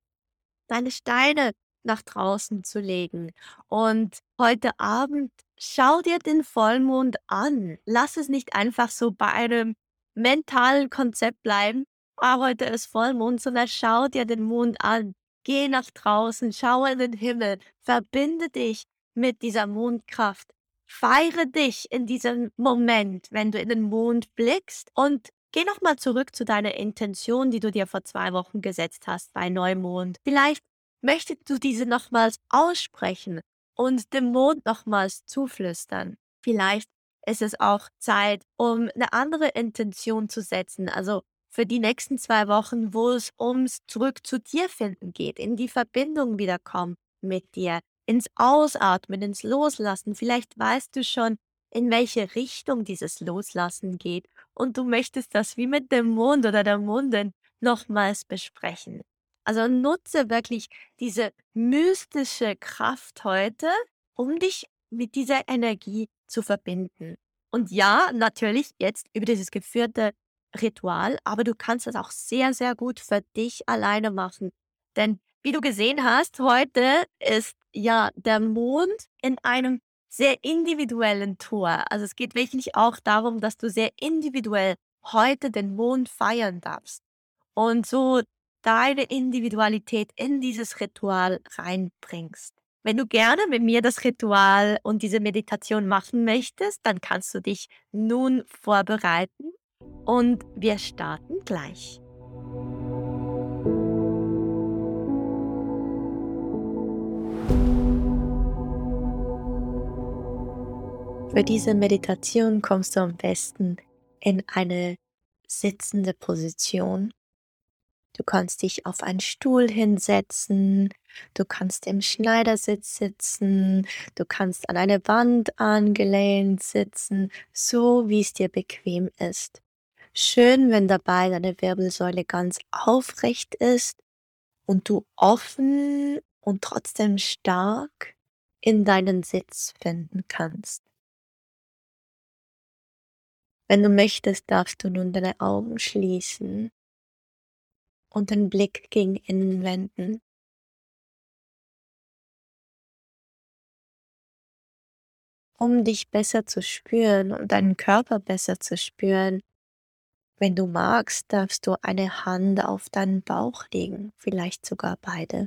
deine Steine nach draußen zu legen. Und heute Abend schau dir den Vollmond an. Lass es nicht einfach so bei einem mentalen Konzept bleiben, ah, heute ist Vollmond, sondern schau dir den Mond an. Geh nach draußen, schau in den Himmel, verbinde dich mit dieser Mondkraft. Feiere dich in diesem Moment, wenn du in den Mond blickst und geh nochmal zurück zu deiner Intention, die du dir vor zwei Wochen gesetzt hast bei Neumond. Vielleicht möchtest du diese nochmals aussprechen und dem Mond nochmals zuflüstern. Vielleicht ist es auch Zeit, um eine andere Intention zu setzen. Also für die nächsten zwei Wochen, wo es ums zurück zu dir finden geht, in die Verbindung wiederkommen mit dir, ins Ausatmen, ins Loslassen. Vielleicht weißt du schon, in welche Richtung dieses Loslassen geht und du möchtest das wie mit dem Mond oder der Mondin nochmals besprechen. Also nutze wirklich diese mystische Kraft heute, um dich mit dieser Energie zu verbinden. Und ja, natürlich jetzt über dieses geführte Ritual, aber du kannst das auch sehr, sehr gut für dich alleine machen. Denn wie du gesehen hast, heute ist ja der Mond in einem sehr individuellen Tor. Also es geht wirklich auch darum, dass du sehr individuell heute den Mond feiern darfst und so deine Individualität in dieses Ritual reinbringst. Wenn du gerne mit mir das Ritual und diese Meditation machen möchtest, dann kannst du dich nun vorbereiten und wir starten gleich. Für diese Meditation kommst du am besten in eine sitzende Position Du kannst dich auf einen Stuhl hinsetzen, du kannst im Schneidersitz sitzen, du kannst an eine Wand angelehnt sitzen, so wie es dir bequem ist. Schön, wenn dabei deine Wirbelsäule ganz aufrecht ist und du offen und trotzdem stark in deinen Sitz finden kannst. Wenn du möchtest, darfst du nun deine Augen schließen und den Blick gegen innen wenden. Um dich besser zu spüren und deinen Körper besser zu spüren, wenn du magst, darfst du eine Hand auf deinen Bauch legen, vielleicht sogar beide.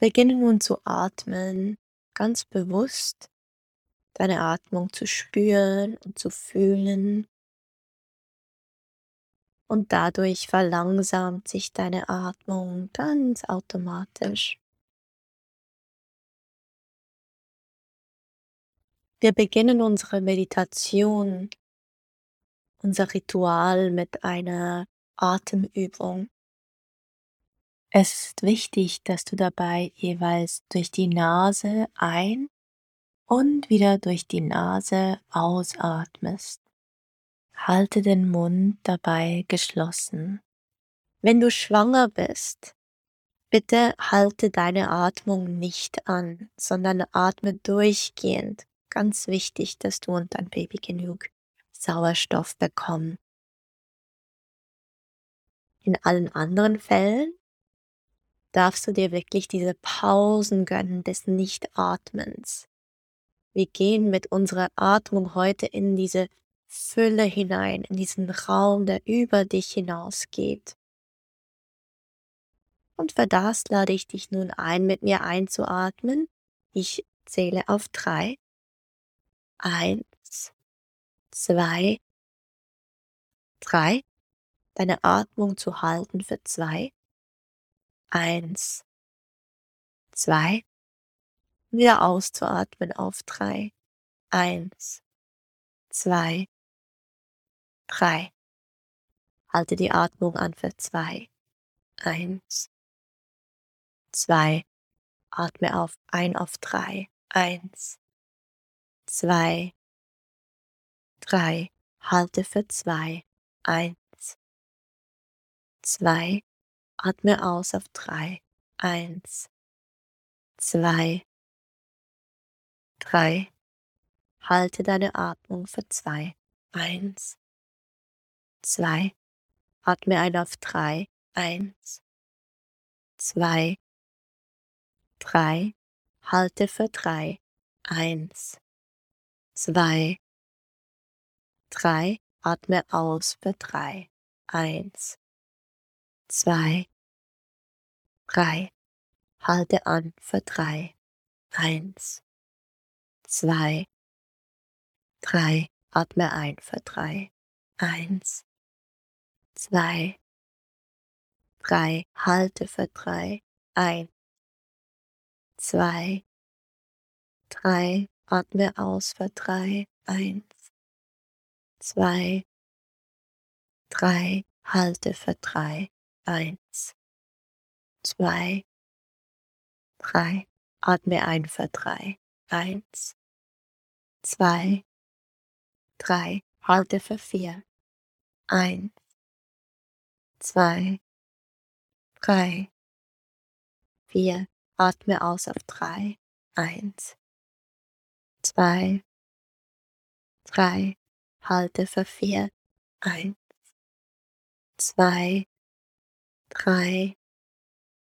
Beginne nun zu atmen, ganz bewusst deine Atmung zu spüren und zu fühlen und dadurch verlangsamt sich deine Atmung ganz automatisch. Wir beginnen unsere Meditation, unser Ritual mit einer Atemübung. Es ist wichtig, dass du dabei jeweils durch die Nase ein und wieder durch die Nase ausatmest. Halte den Mund dabei geschlossen. Wenn du schwanger bist, bitte halte deine Atmung nicht an, sondern atme durchgehend. Ganz wichtig, dass du und dein Baby genug Sauerstoff bekommen. In allen anderen Fällen darfst du dir wirklich diese Pausen gönnen des Nichtatmens. Wir gehen mit unserer Atmung heute in diese Fülle hinein in diesen Raum, der über dich hinausgeht. Und für das lade ich dich nun ein, mit mir einzuatmen. Ich zähle auf drei. Eins, zwei, drei. Deine Atmung zu halten für zwei. Eins, zwei. Wieder auszuatmen auf drei. Eins, zwei, drei. Halte die Atmung an für zwei. Eins, zwei. Atme auf ein auf drei. Eins, zwei, drei. Halte für zwei. Eins, zwei. Atme aus auf drei. Eins, zwei, drei. Halte deine Atmung für zwei. Eins, zwei. Atme ein auf drei. Eins, zwei, drei. Halte für drei. Eins, zwei, drei. Atme aus für drei. Eins, zwei, drei. Halte an für drei. Eins, zwei, drei. Atme ein für drei. Eins, zwei, drei. Halte für drei. Ein, zwei, drei. Atme aus für drei. Eins, zwei, drei. Halte für drei. Eins, zwei, drei. Atme ein für drei. Eins, zwei, drei. Halte für vier. Eins, zwei, drei, vier. Atme aus auf drei. Eins, zwei, drei. Halte für vier. Eins, zwei, drei,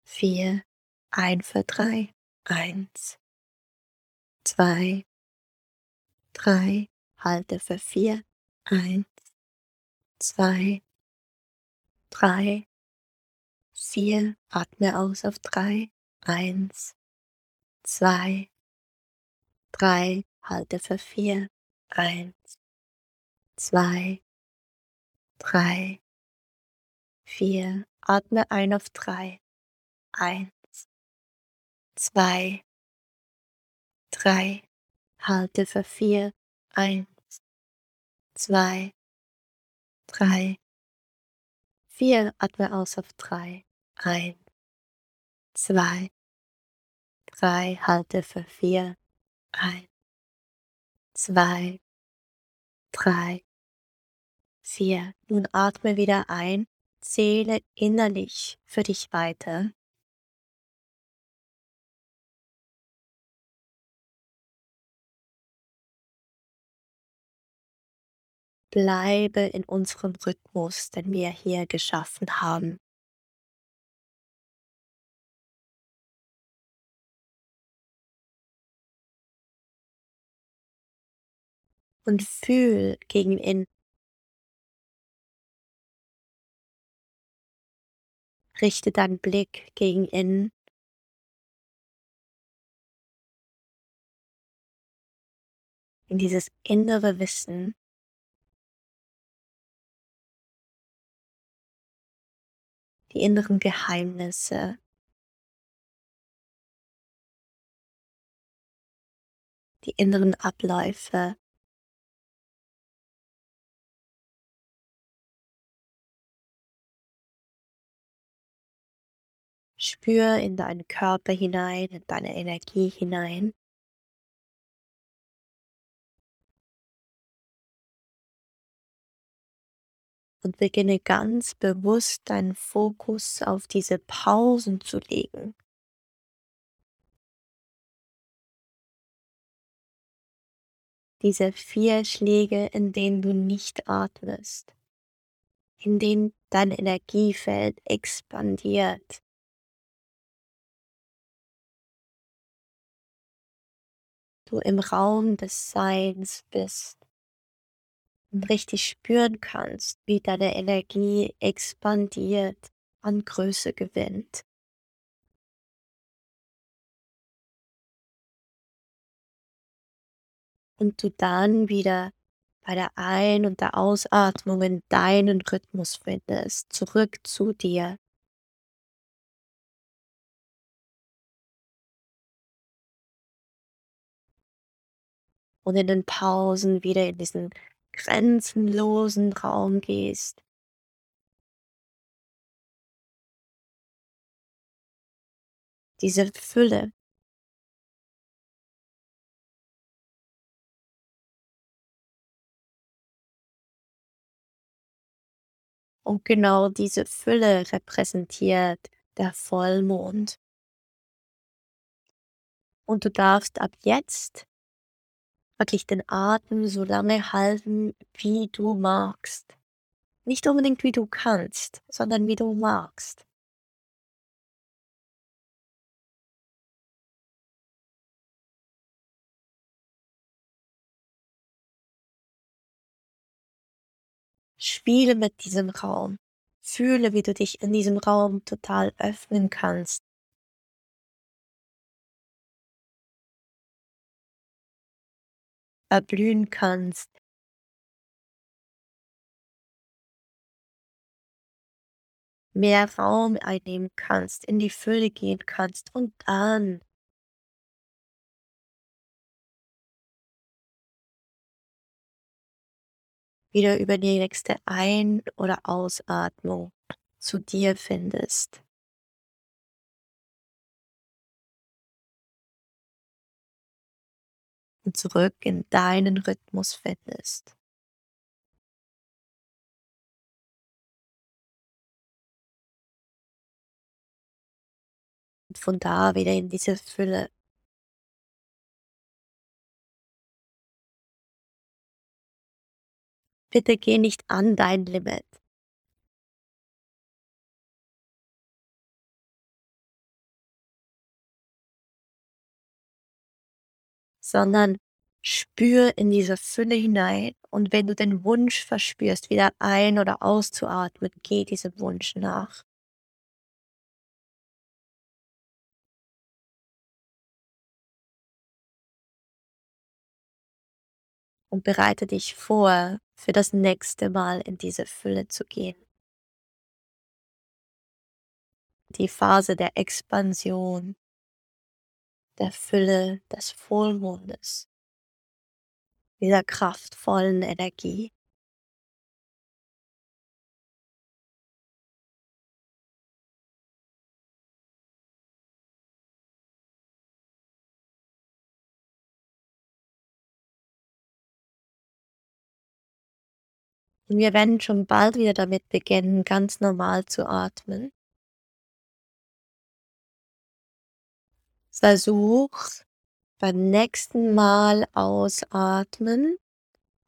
vier. Ein für drei. Eins, zwei, drei. Halte für vier. Eins, zwei, drei, vier. Atme aus auf drei. Eins, zwei, drei. Halte für vier. Eins, zwei, drei, vier. Atme ein auf drei. Eins, zwei, drei. Halte für vier. Eins, zwei, drei, vier. Atme aus auf drei. Eins, zwei, drei. Halte für vier. Eins, zwei, drei, vier. Nun atme wieder ein. Zähle innerlich für dich weiter. Bleibe in unserem Rhythmus, den wir hier geschaffen haben. Und fühl gegen innen. Richte deinen Blick gegen innen. In dieses innere Wissen, die inneren Geheimnisse. Die inneren Abläufe. Spür in deinen Körper hinein, in deine Energie hinein. Und beginne ganz bewusst deinen Fokus auf diese Pausen zu legen. Diese vier Schläge, in denen du nicht atmest, in denen dein Energiefeld expandiert. Du im Raum des Seins bist richtig spüren kannst, wie deine Energie expandiert, an Größe gewinnt. Und du dann wieder bei der Ein- und der Ausatmung in deinen Rhythmus findest, zurück zu dir. Und in den Pausen wieder in diesen grenzenlosen Raum gehst. Diese Fülle. Und genau diese Fülle repräsentiert der Vollmond. Und du darfst ab jetzt wirklich den Atem so lange halten, wie du magst. Nicht unbedingt wie du kannst, sondern wie du magst. Spiele mit diesem Raum. Fühle, wie du dich in diesem Raum total öffnen kannst. Erblühen kannst. Mehr Raum einnehmen kannst, in die Fülle gehen kannst und dann wieder über die nächste Ein- oder Ausatmung zu dir findest. Und zurück in deinen Rhythmus findest. Und von da wieder in diese Fülle Bitte geh nicht an dein Limit. Sondern spür in diese Fülle hinein und wenn du den Wunsch verspürst, wieder ein- oder auszuatmen, geh diesem Wunsch nach. Und bereite dich vor, für das nächste Mal in diese Fülle zu gehen. Die Phase der Expansion, der Fülle des Vollmondes, dieser kraftvollen Energie. Und wir werden schon bald wieder damit beginnen, ganz normal zu atmen. Versuch beim nächsten Mal ausatmen,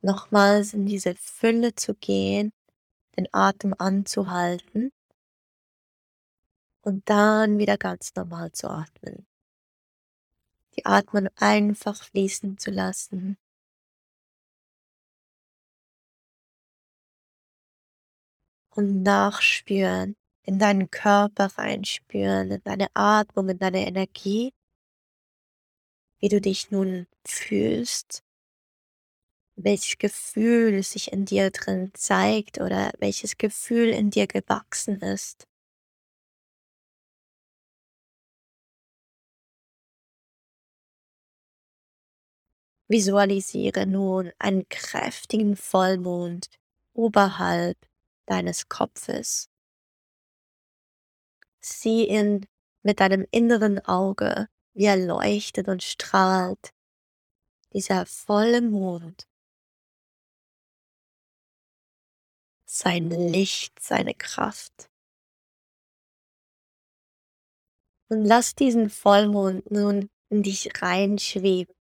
nochmals in diese Fülle zu gehen, den Atem anzuhalten und dann wieder ganz normal zu atmen. Die Atmung einfach fließen zu lassen. Und nachspüren, in deinen Körper reinspüren, in deine Atmung, in deine Energie, wie du dich nun fühlst, welches Gefühl sich in dir drin zeigt oder welches Gefühl in dir gewachsen ist. Visualisiere nun einen kräftigen Vollmond oberhalb deines Kopfes. Sieh ihn mit deinem inneren Auge, wie er leuchtet und strahlt. Dieser volle Mond. Sein Licht, seine Kraft. Und lass diesen Vollmond nun in dich reinschweben.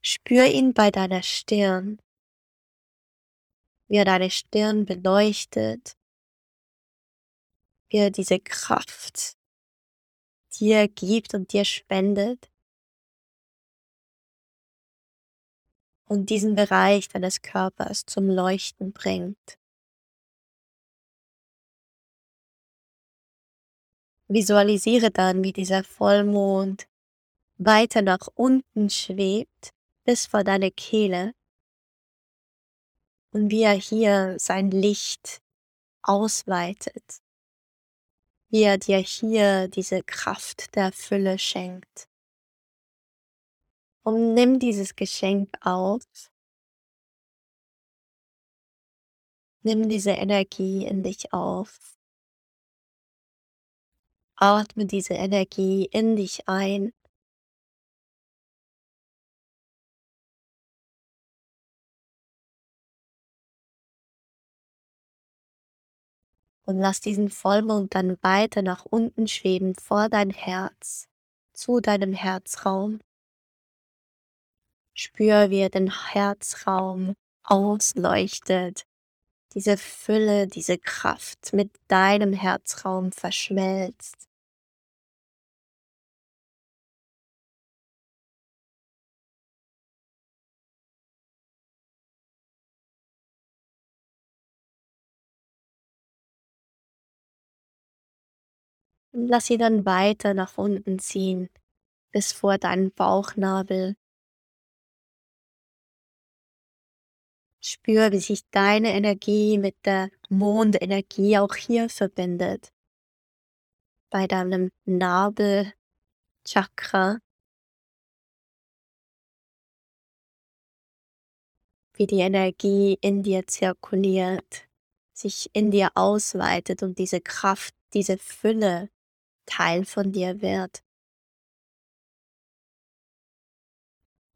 Spür ihn bei deiner Stirn, wie er deine Stirn beleuchtet, er diese Kraft dir gibt und dir spendet. Und diesen Bereich deines Körpers zum Leuchten bringt. Visualisiere dann, wie dieser Vollmond weiter nach unten schwebt bis vor deine Kehle und wie er hier sein Licht ausweitet, wie er dir hier diese Kraft der Fülle schenkt. Und nimm dieses Geschenk auf. Nimm diese Energie in dich auf. Atme diese Energie in dich ein. Und lass diesen Vollmond dann weiter nach unten schweben vor dein Herz, zu deinem Herzraum. Spür, wie er den Herzraum ausleuchtet, diese Fülle, diese Kraft mit deinem Herzraum verschmelzt. Und lass sie dann weiter nach unten ziehen, bis vor deinen Bauchnabel. Spür, wie sich deine Energie mit der Mondenergie auch hier verbindet. Bei deinem Nabelchakra. Wie die Energie in dir zirkuliert, sich in dir ausweitet und diese Kraft, diese Fülle Teil von dir wird.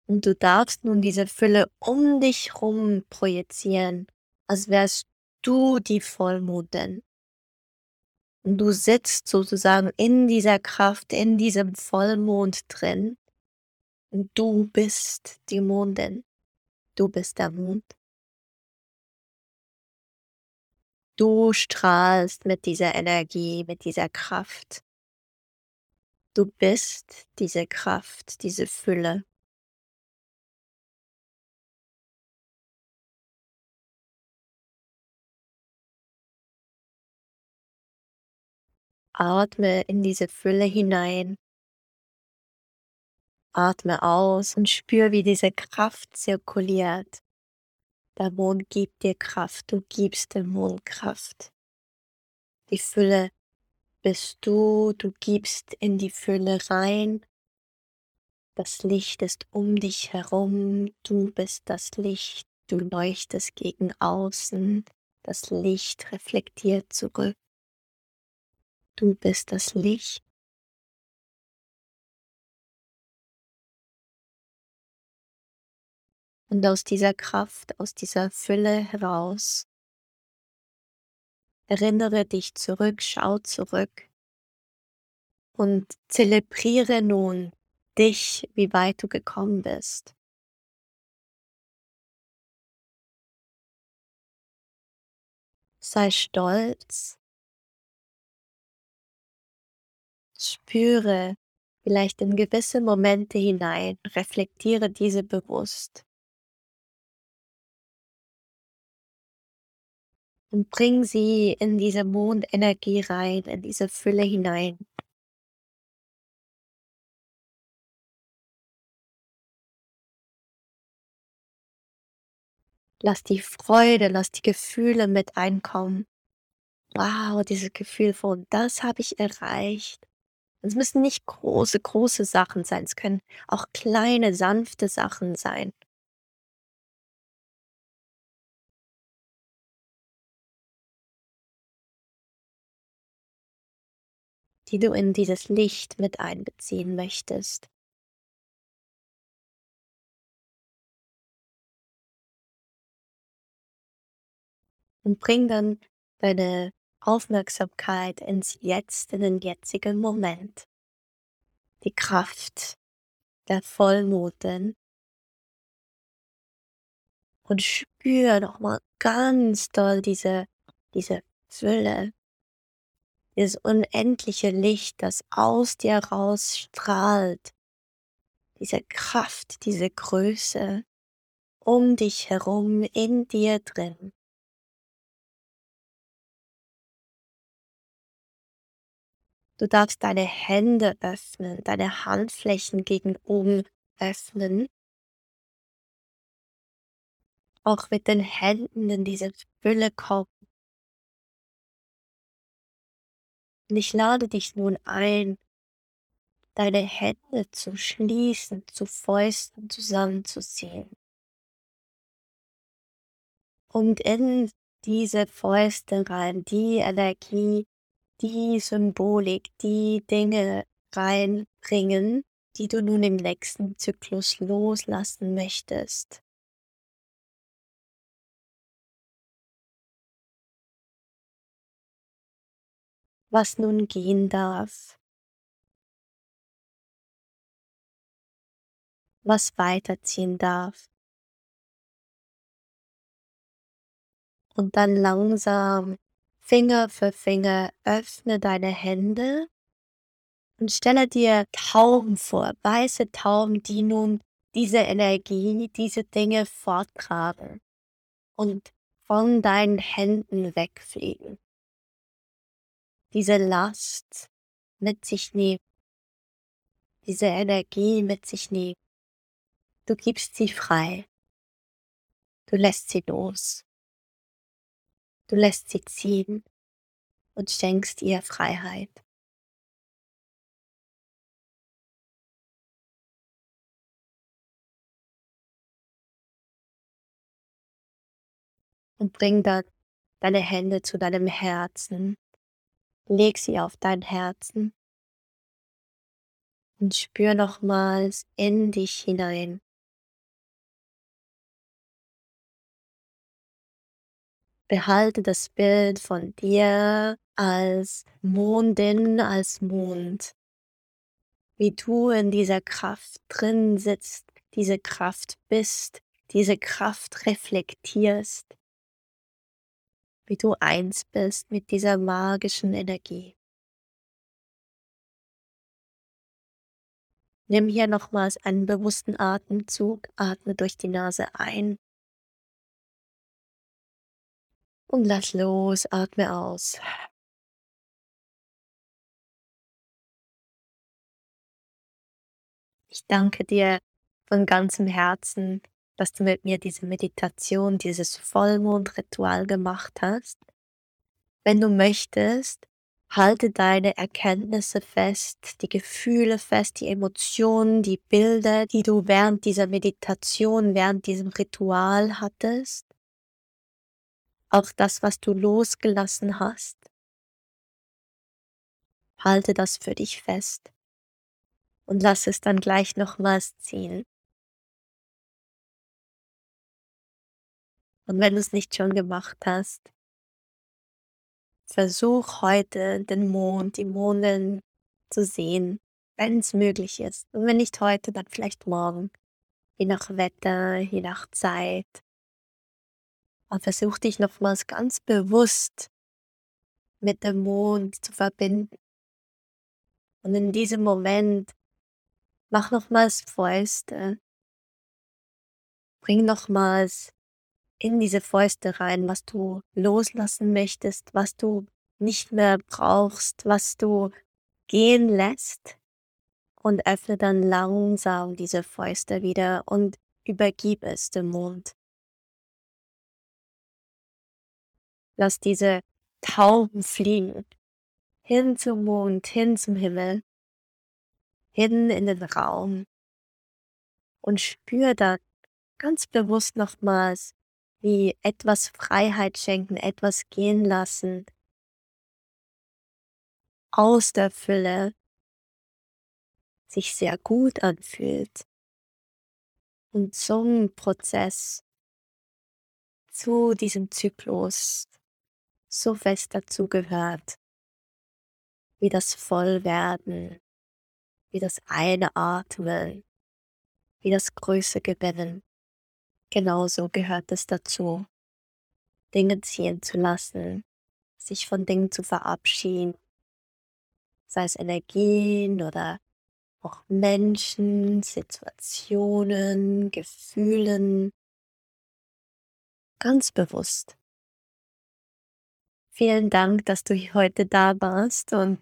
Und du darfst nun diese Fülle um dich herum projizieren, als wärst du die Vollmondin. Und du sitzt sozusagen in dieser Kraft, in diesem Vollmond drin. Und du bist die Mondin. Du bist der Mond. Du strahlst mit dieser Energie, mit dieser Kraft. Du bist diese Kraft, diese Fülle. Atme in diese Fülle hinein. Atme aus und spür, wie diese Kraft zirkuliert. Der Mond gibt dir Kraft, du gibst dem Mond Kraft. Die Fülle bist du, du gibst in die Fülle rein. Das Licht ist um dich herum, du bist das Licht, du leuchtest gegen außen, das Licht reflektiert zurück. Du bist das Licht. Und aus dieser Kraft, aus dieser Fülle heraus, erinnere dich zurück, schau zurück und zelebriere nun dich, wie weit du gekommen bist. Sei stolz Spüre vielleicht in gewisse Momente hinein, reflektiere diese bewusst. Und bring sie in diese Mondenergie rein, in diese Fülle hinein. Lass die Freude, lass die Gefühle mit einkommen. Wow, dieses Gefühl von, das habe ich erreicht. Es müssen nicht große, große Sachen sein. Es können auch kleine, sanfte Sachen sein. Die du in dieses Licht mit einbeziehen möchtest. Und bring dann deine Aufmerksamkeit ins Jetzt, in den jetzigen Moment. Die Kraft der Vollmonden. Und spür nochmal ganz doll diese, diese Fülle, dieses unendliche Licht, das aus dir raus strahlt. Diese Kraft, diese Größe um dich herum, in dir drin. Du darfst deine Hände öffnen, deine Handflächen gegen oben öffnen auch mit den Händen in diese Fülle kommen. Und ich lade dich nun ein, deine Hände zu schließen, zu Fäusten zusammenzuziehen. Und in diese Fäuste rein, die Energie, die Symbolik, die Dinge reinbringen, die du nun im nächsten Zyklus loslassen möchtest. Was nun gehen darf. Was weiterziehen darf. Und dann langsam Finger für Finger öffne deine Hände und stelle dir Tauben vor, weiße Tauben, die nun diese Energie, diese Dinge forttragen und von deinen Händen wegfliegen. Diese Last mit sich nehmen, diese Energie mit sich nehmen. Du gibst sie frei. Du lässt sie los. Du lässt sie ziehen und schenkst ihr Freiheit. Und bring dann deine Hände zu deinem Herzen. Leg sie auf dein Herzen und spür nochmals in dich hinein. Behalte das Bild von dir als Mondin, als Mond. Wie du in dieser Kraft drin sitzt, diese Kraft bist, diese Kraft reflektierst. Wie du eins bist mit dieser magischen Energie. Nimm hier nochmals einen bewussten Atemzug, atme durch die Nase ein und lass los, atme aus. Ich danke dir von ganzem Herzen, dass du mit mir diese Meditation, dieses Vollmondritual gemacht hast. Wenn du möchtest, halte deine Erkenntnisse fest, die Gefühle fest, die Emotionen, die Bilder, die du während dieser Meditation, während diesem Ritual hattest auch das, was du losgelassen hast. Halte das für dich fest und lass es dann gleich nochmals ziehen. Und wenn du es nicht schon gemacht hast, versuch heute den Mond, die Mondin zu sehen, wenn es möglich ist. Und wenn nicht heute, dann vielleicht morgen. Je nach Wetter, je nach Zeit. Und versuch dich nochmals ganz bewusst mit dem Mond zu verbinden. Und in diesem Moment mach nochmals Fäuste. Bring nochmals in diese Fäuste rein, was du loslassen möchtest, was du nicht mehr brauchst, was du gehen lässt. Und öffne dann langsam diese Fäuste wieder und übergib es dem Mond. Lass diese Tauben fliegen. Hin zum Mond, hin zum Himmel, hin in den Raum. Und spür dann ganz bewusst nochmals, wie etwas Freiheit schenken, etwas gehen lassen, aus der Fülle sich sehr gut anfühlt. Und zum Prozess, zu diesem Zyklus so fest dazu gehört, wie das Vollwerden, wie das Einatmen, wie das Größe gewinnen. Genauso gehört es dazu, Dinge ziehen zu lassen, sich von Dingen zu verabschieden, sei es Energien oder auch Menschen, Situationen, Gefühlen, ganz bewusst. Vielen Dank, dass du heute da warst und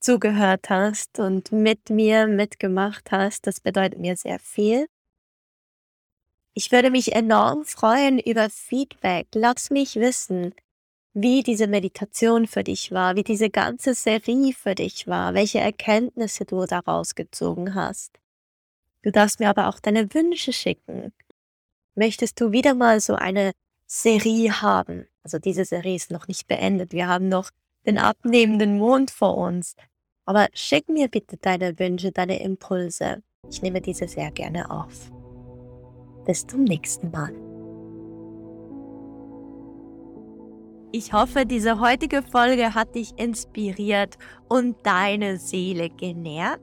zugehört hast und mit mir mitgemacht hast. Das bedeutet mir sehr viel. Ich würde mich enorm freuen über Feedback. Lass mich wissen, wie diese Meditation für dich war, wie diese ganze Serie für dich war, welche Erkenntnisse du daraus gezogen hast. Du darfst mir aber auch deine Wünsche schicken. Möchtest du wieder mal so eine Serie haben? Also diese Serie ist noch nicht beendet. Wir haben noch den abnehmenden Mond vor uns. Aber schick mir bitte deine Wünsche, deine Impulse. Ich nehme diese sehr gerne auf. Bis zum nächsten Mal. Ich hoffe, diese heutige Folge hat dich inspiriert und deine Seele genährt.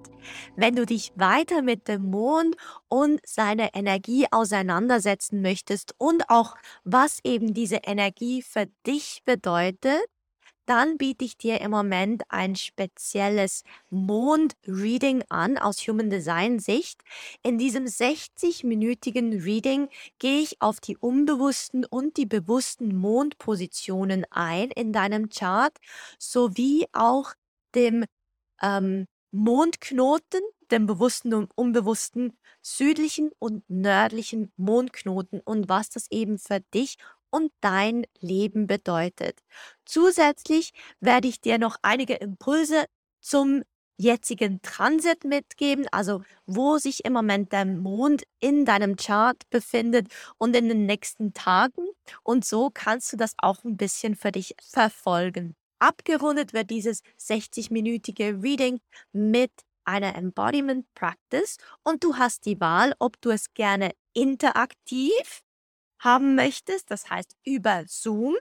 Wenn du dich weiter mit dem Mond und seiner Energie auseinandersetzen möchtest und auch was eben diese Energie für dich bedeutet, dann biete ich dir im Moment ein spezielles Mond-Reading an aus Human Design Sicht. In diesem 60-minütigen Reading gehe ich auf die unbewussten und die bewussten Mondpositionen ein in deinem Chart, sowie auch dem ähm, Mondknoten, dem bewussten und unbewussten südlichen und nördlichen Mondknoten und was das eben für dich und dein Leben bedeutet. Zusätzlich werde ich dir noch einige Impulse zum jetzigen Transit mitgeben, also wo sich im Moment der Mond in deinem Chart befindet und in den nächsten Tagen. Und so kannst du das auch ein bisschen für dich verfolgen. Abgerundet wird dieses 60-minütige Reading mit einer Embodiment Practice und du hast die Wahl, ob du es gerne interaktiv haben möchtest, das heißt über Zoom,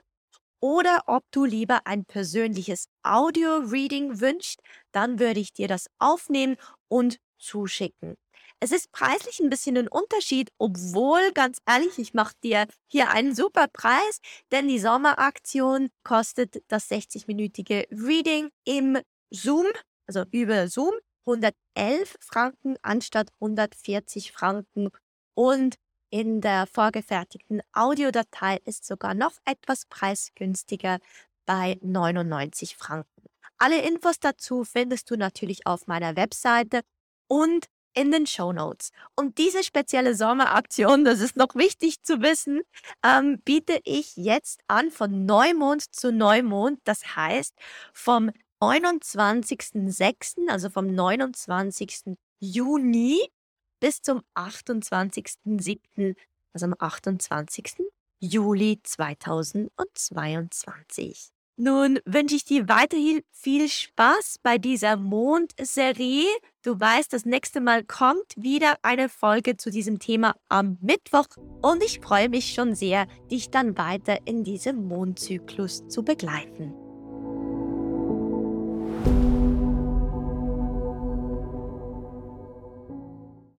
oder ob du lieber ein persönliches Audio-Reading wünschst, dann würde ich dir das aufnehmen und zuschicken. Es ist preislich ein bisschen ein Unterschied, obwohl, ganz ehrlich, ich mache dir hier einen super Preis, denn die Sommeraktion kostet das 60-minütige Reading im Zoom, also über Zoom, 111 Franken anstatt 140 Franken. Und in der vorgefertigten Audiodatei ist sogar noch etwas preisgünstiger bei 99 Franken. Alle Infos dazu findest du natürlich auf meiner Webseite und in den Show Notes. Und diese spezielle Sommeraktion, das ist noch wichtig zu wissen, ähm, biete ich jetzt an von Neumond zu Neumond. Das heißt, vom 29.06., also vom 29. Juni bis zum 28.07., also am 28. Juli 2022. Nun wünsche ich dir weiterhin viel Spaß bei dieser Mondserie. Du weißt, das nächste Mal kommt wieder eine Folge zu diesem Thema am Mittwoch und ich freue mich schon sehr, dich dann weiter in diesem Mondzyklus zu begleiten.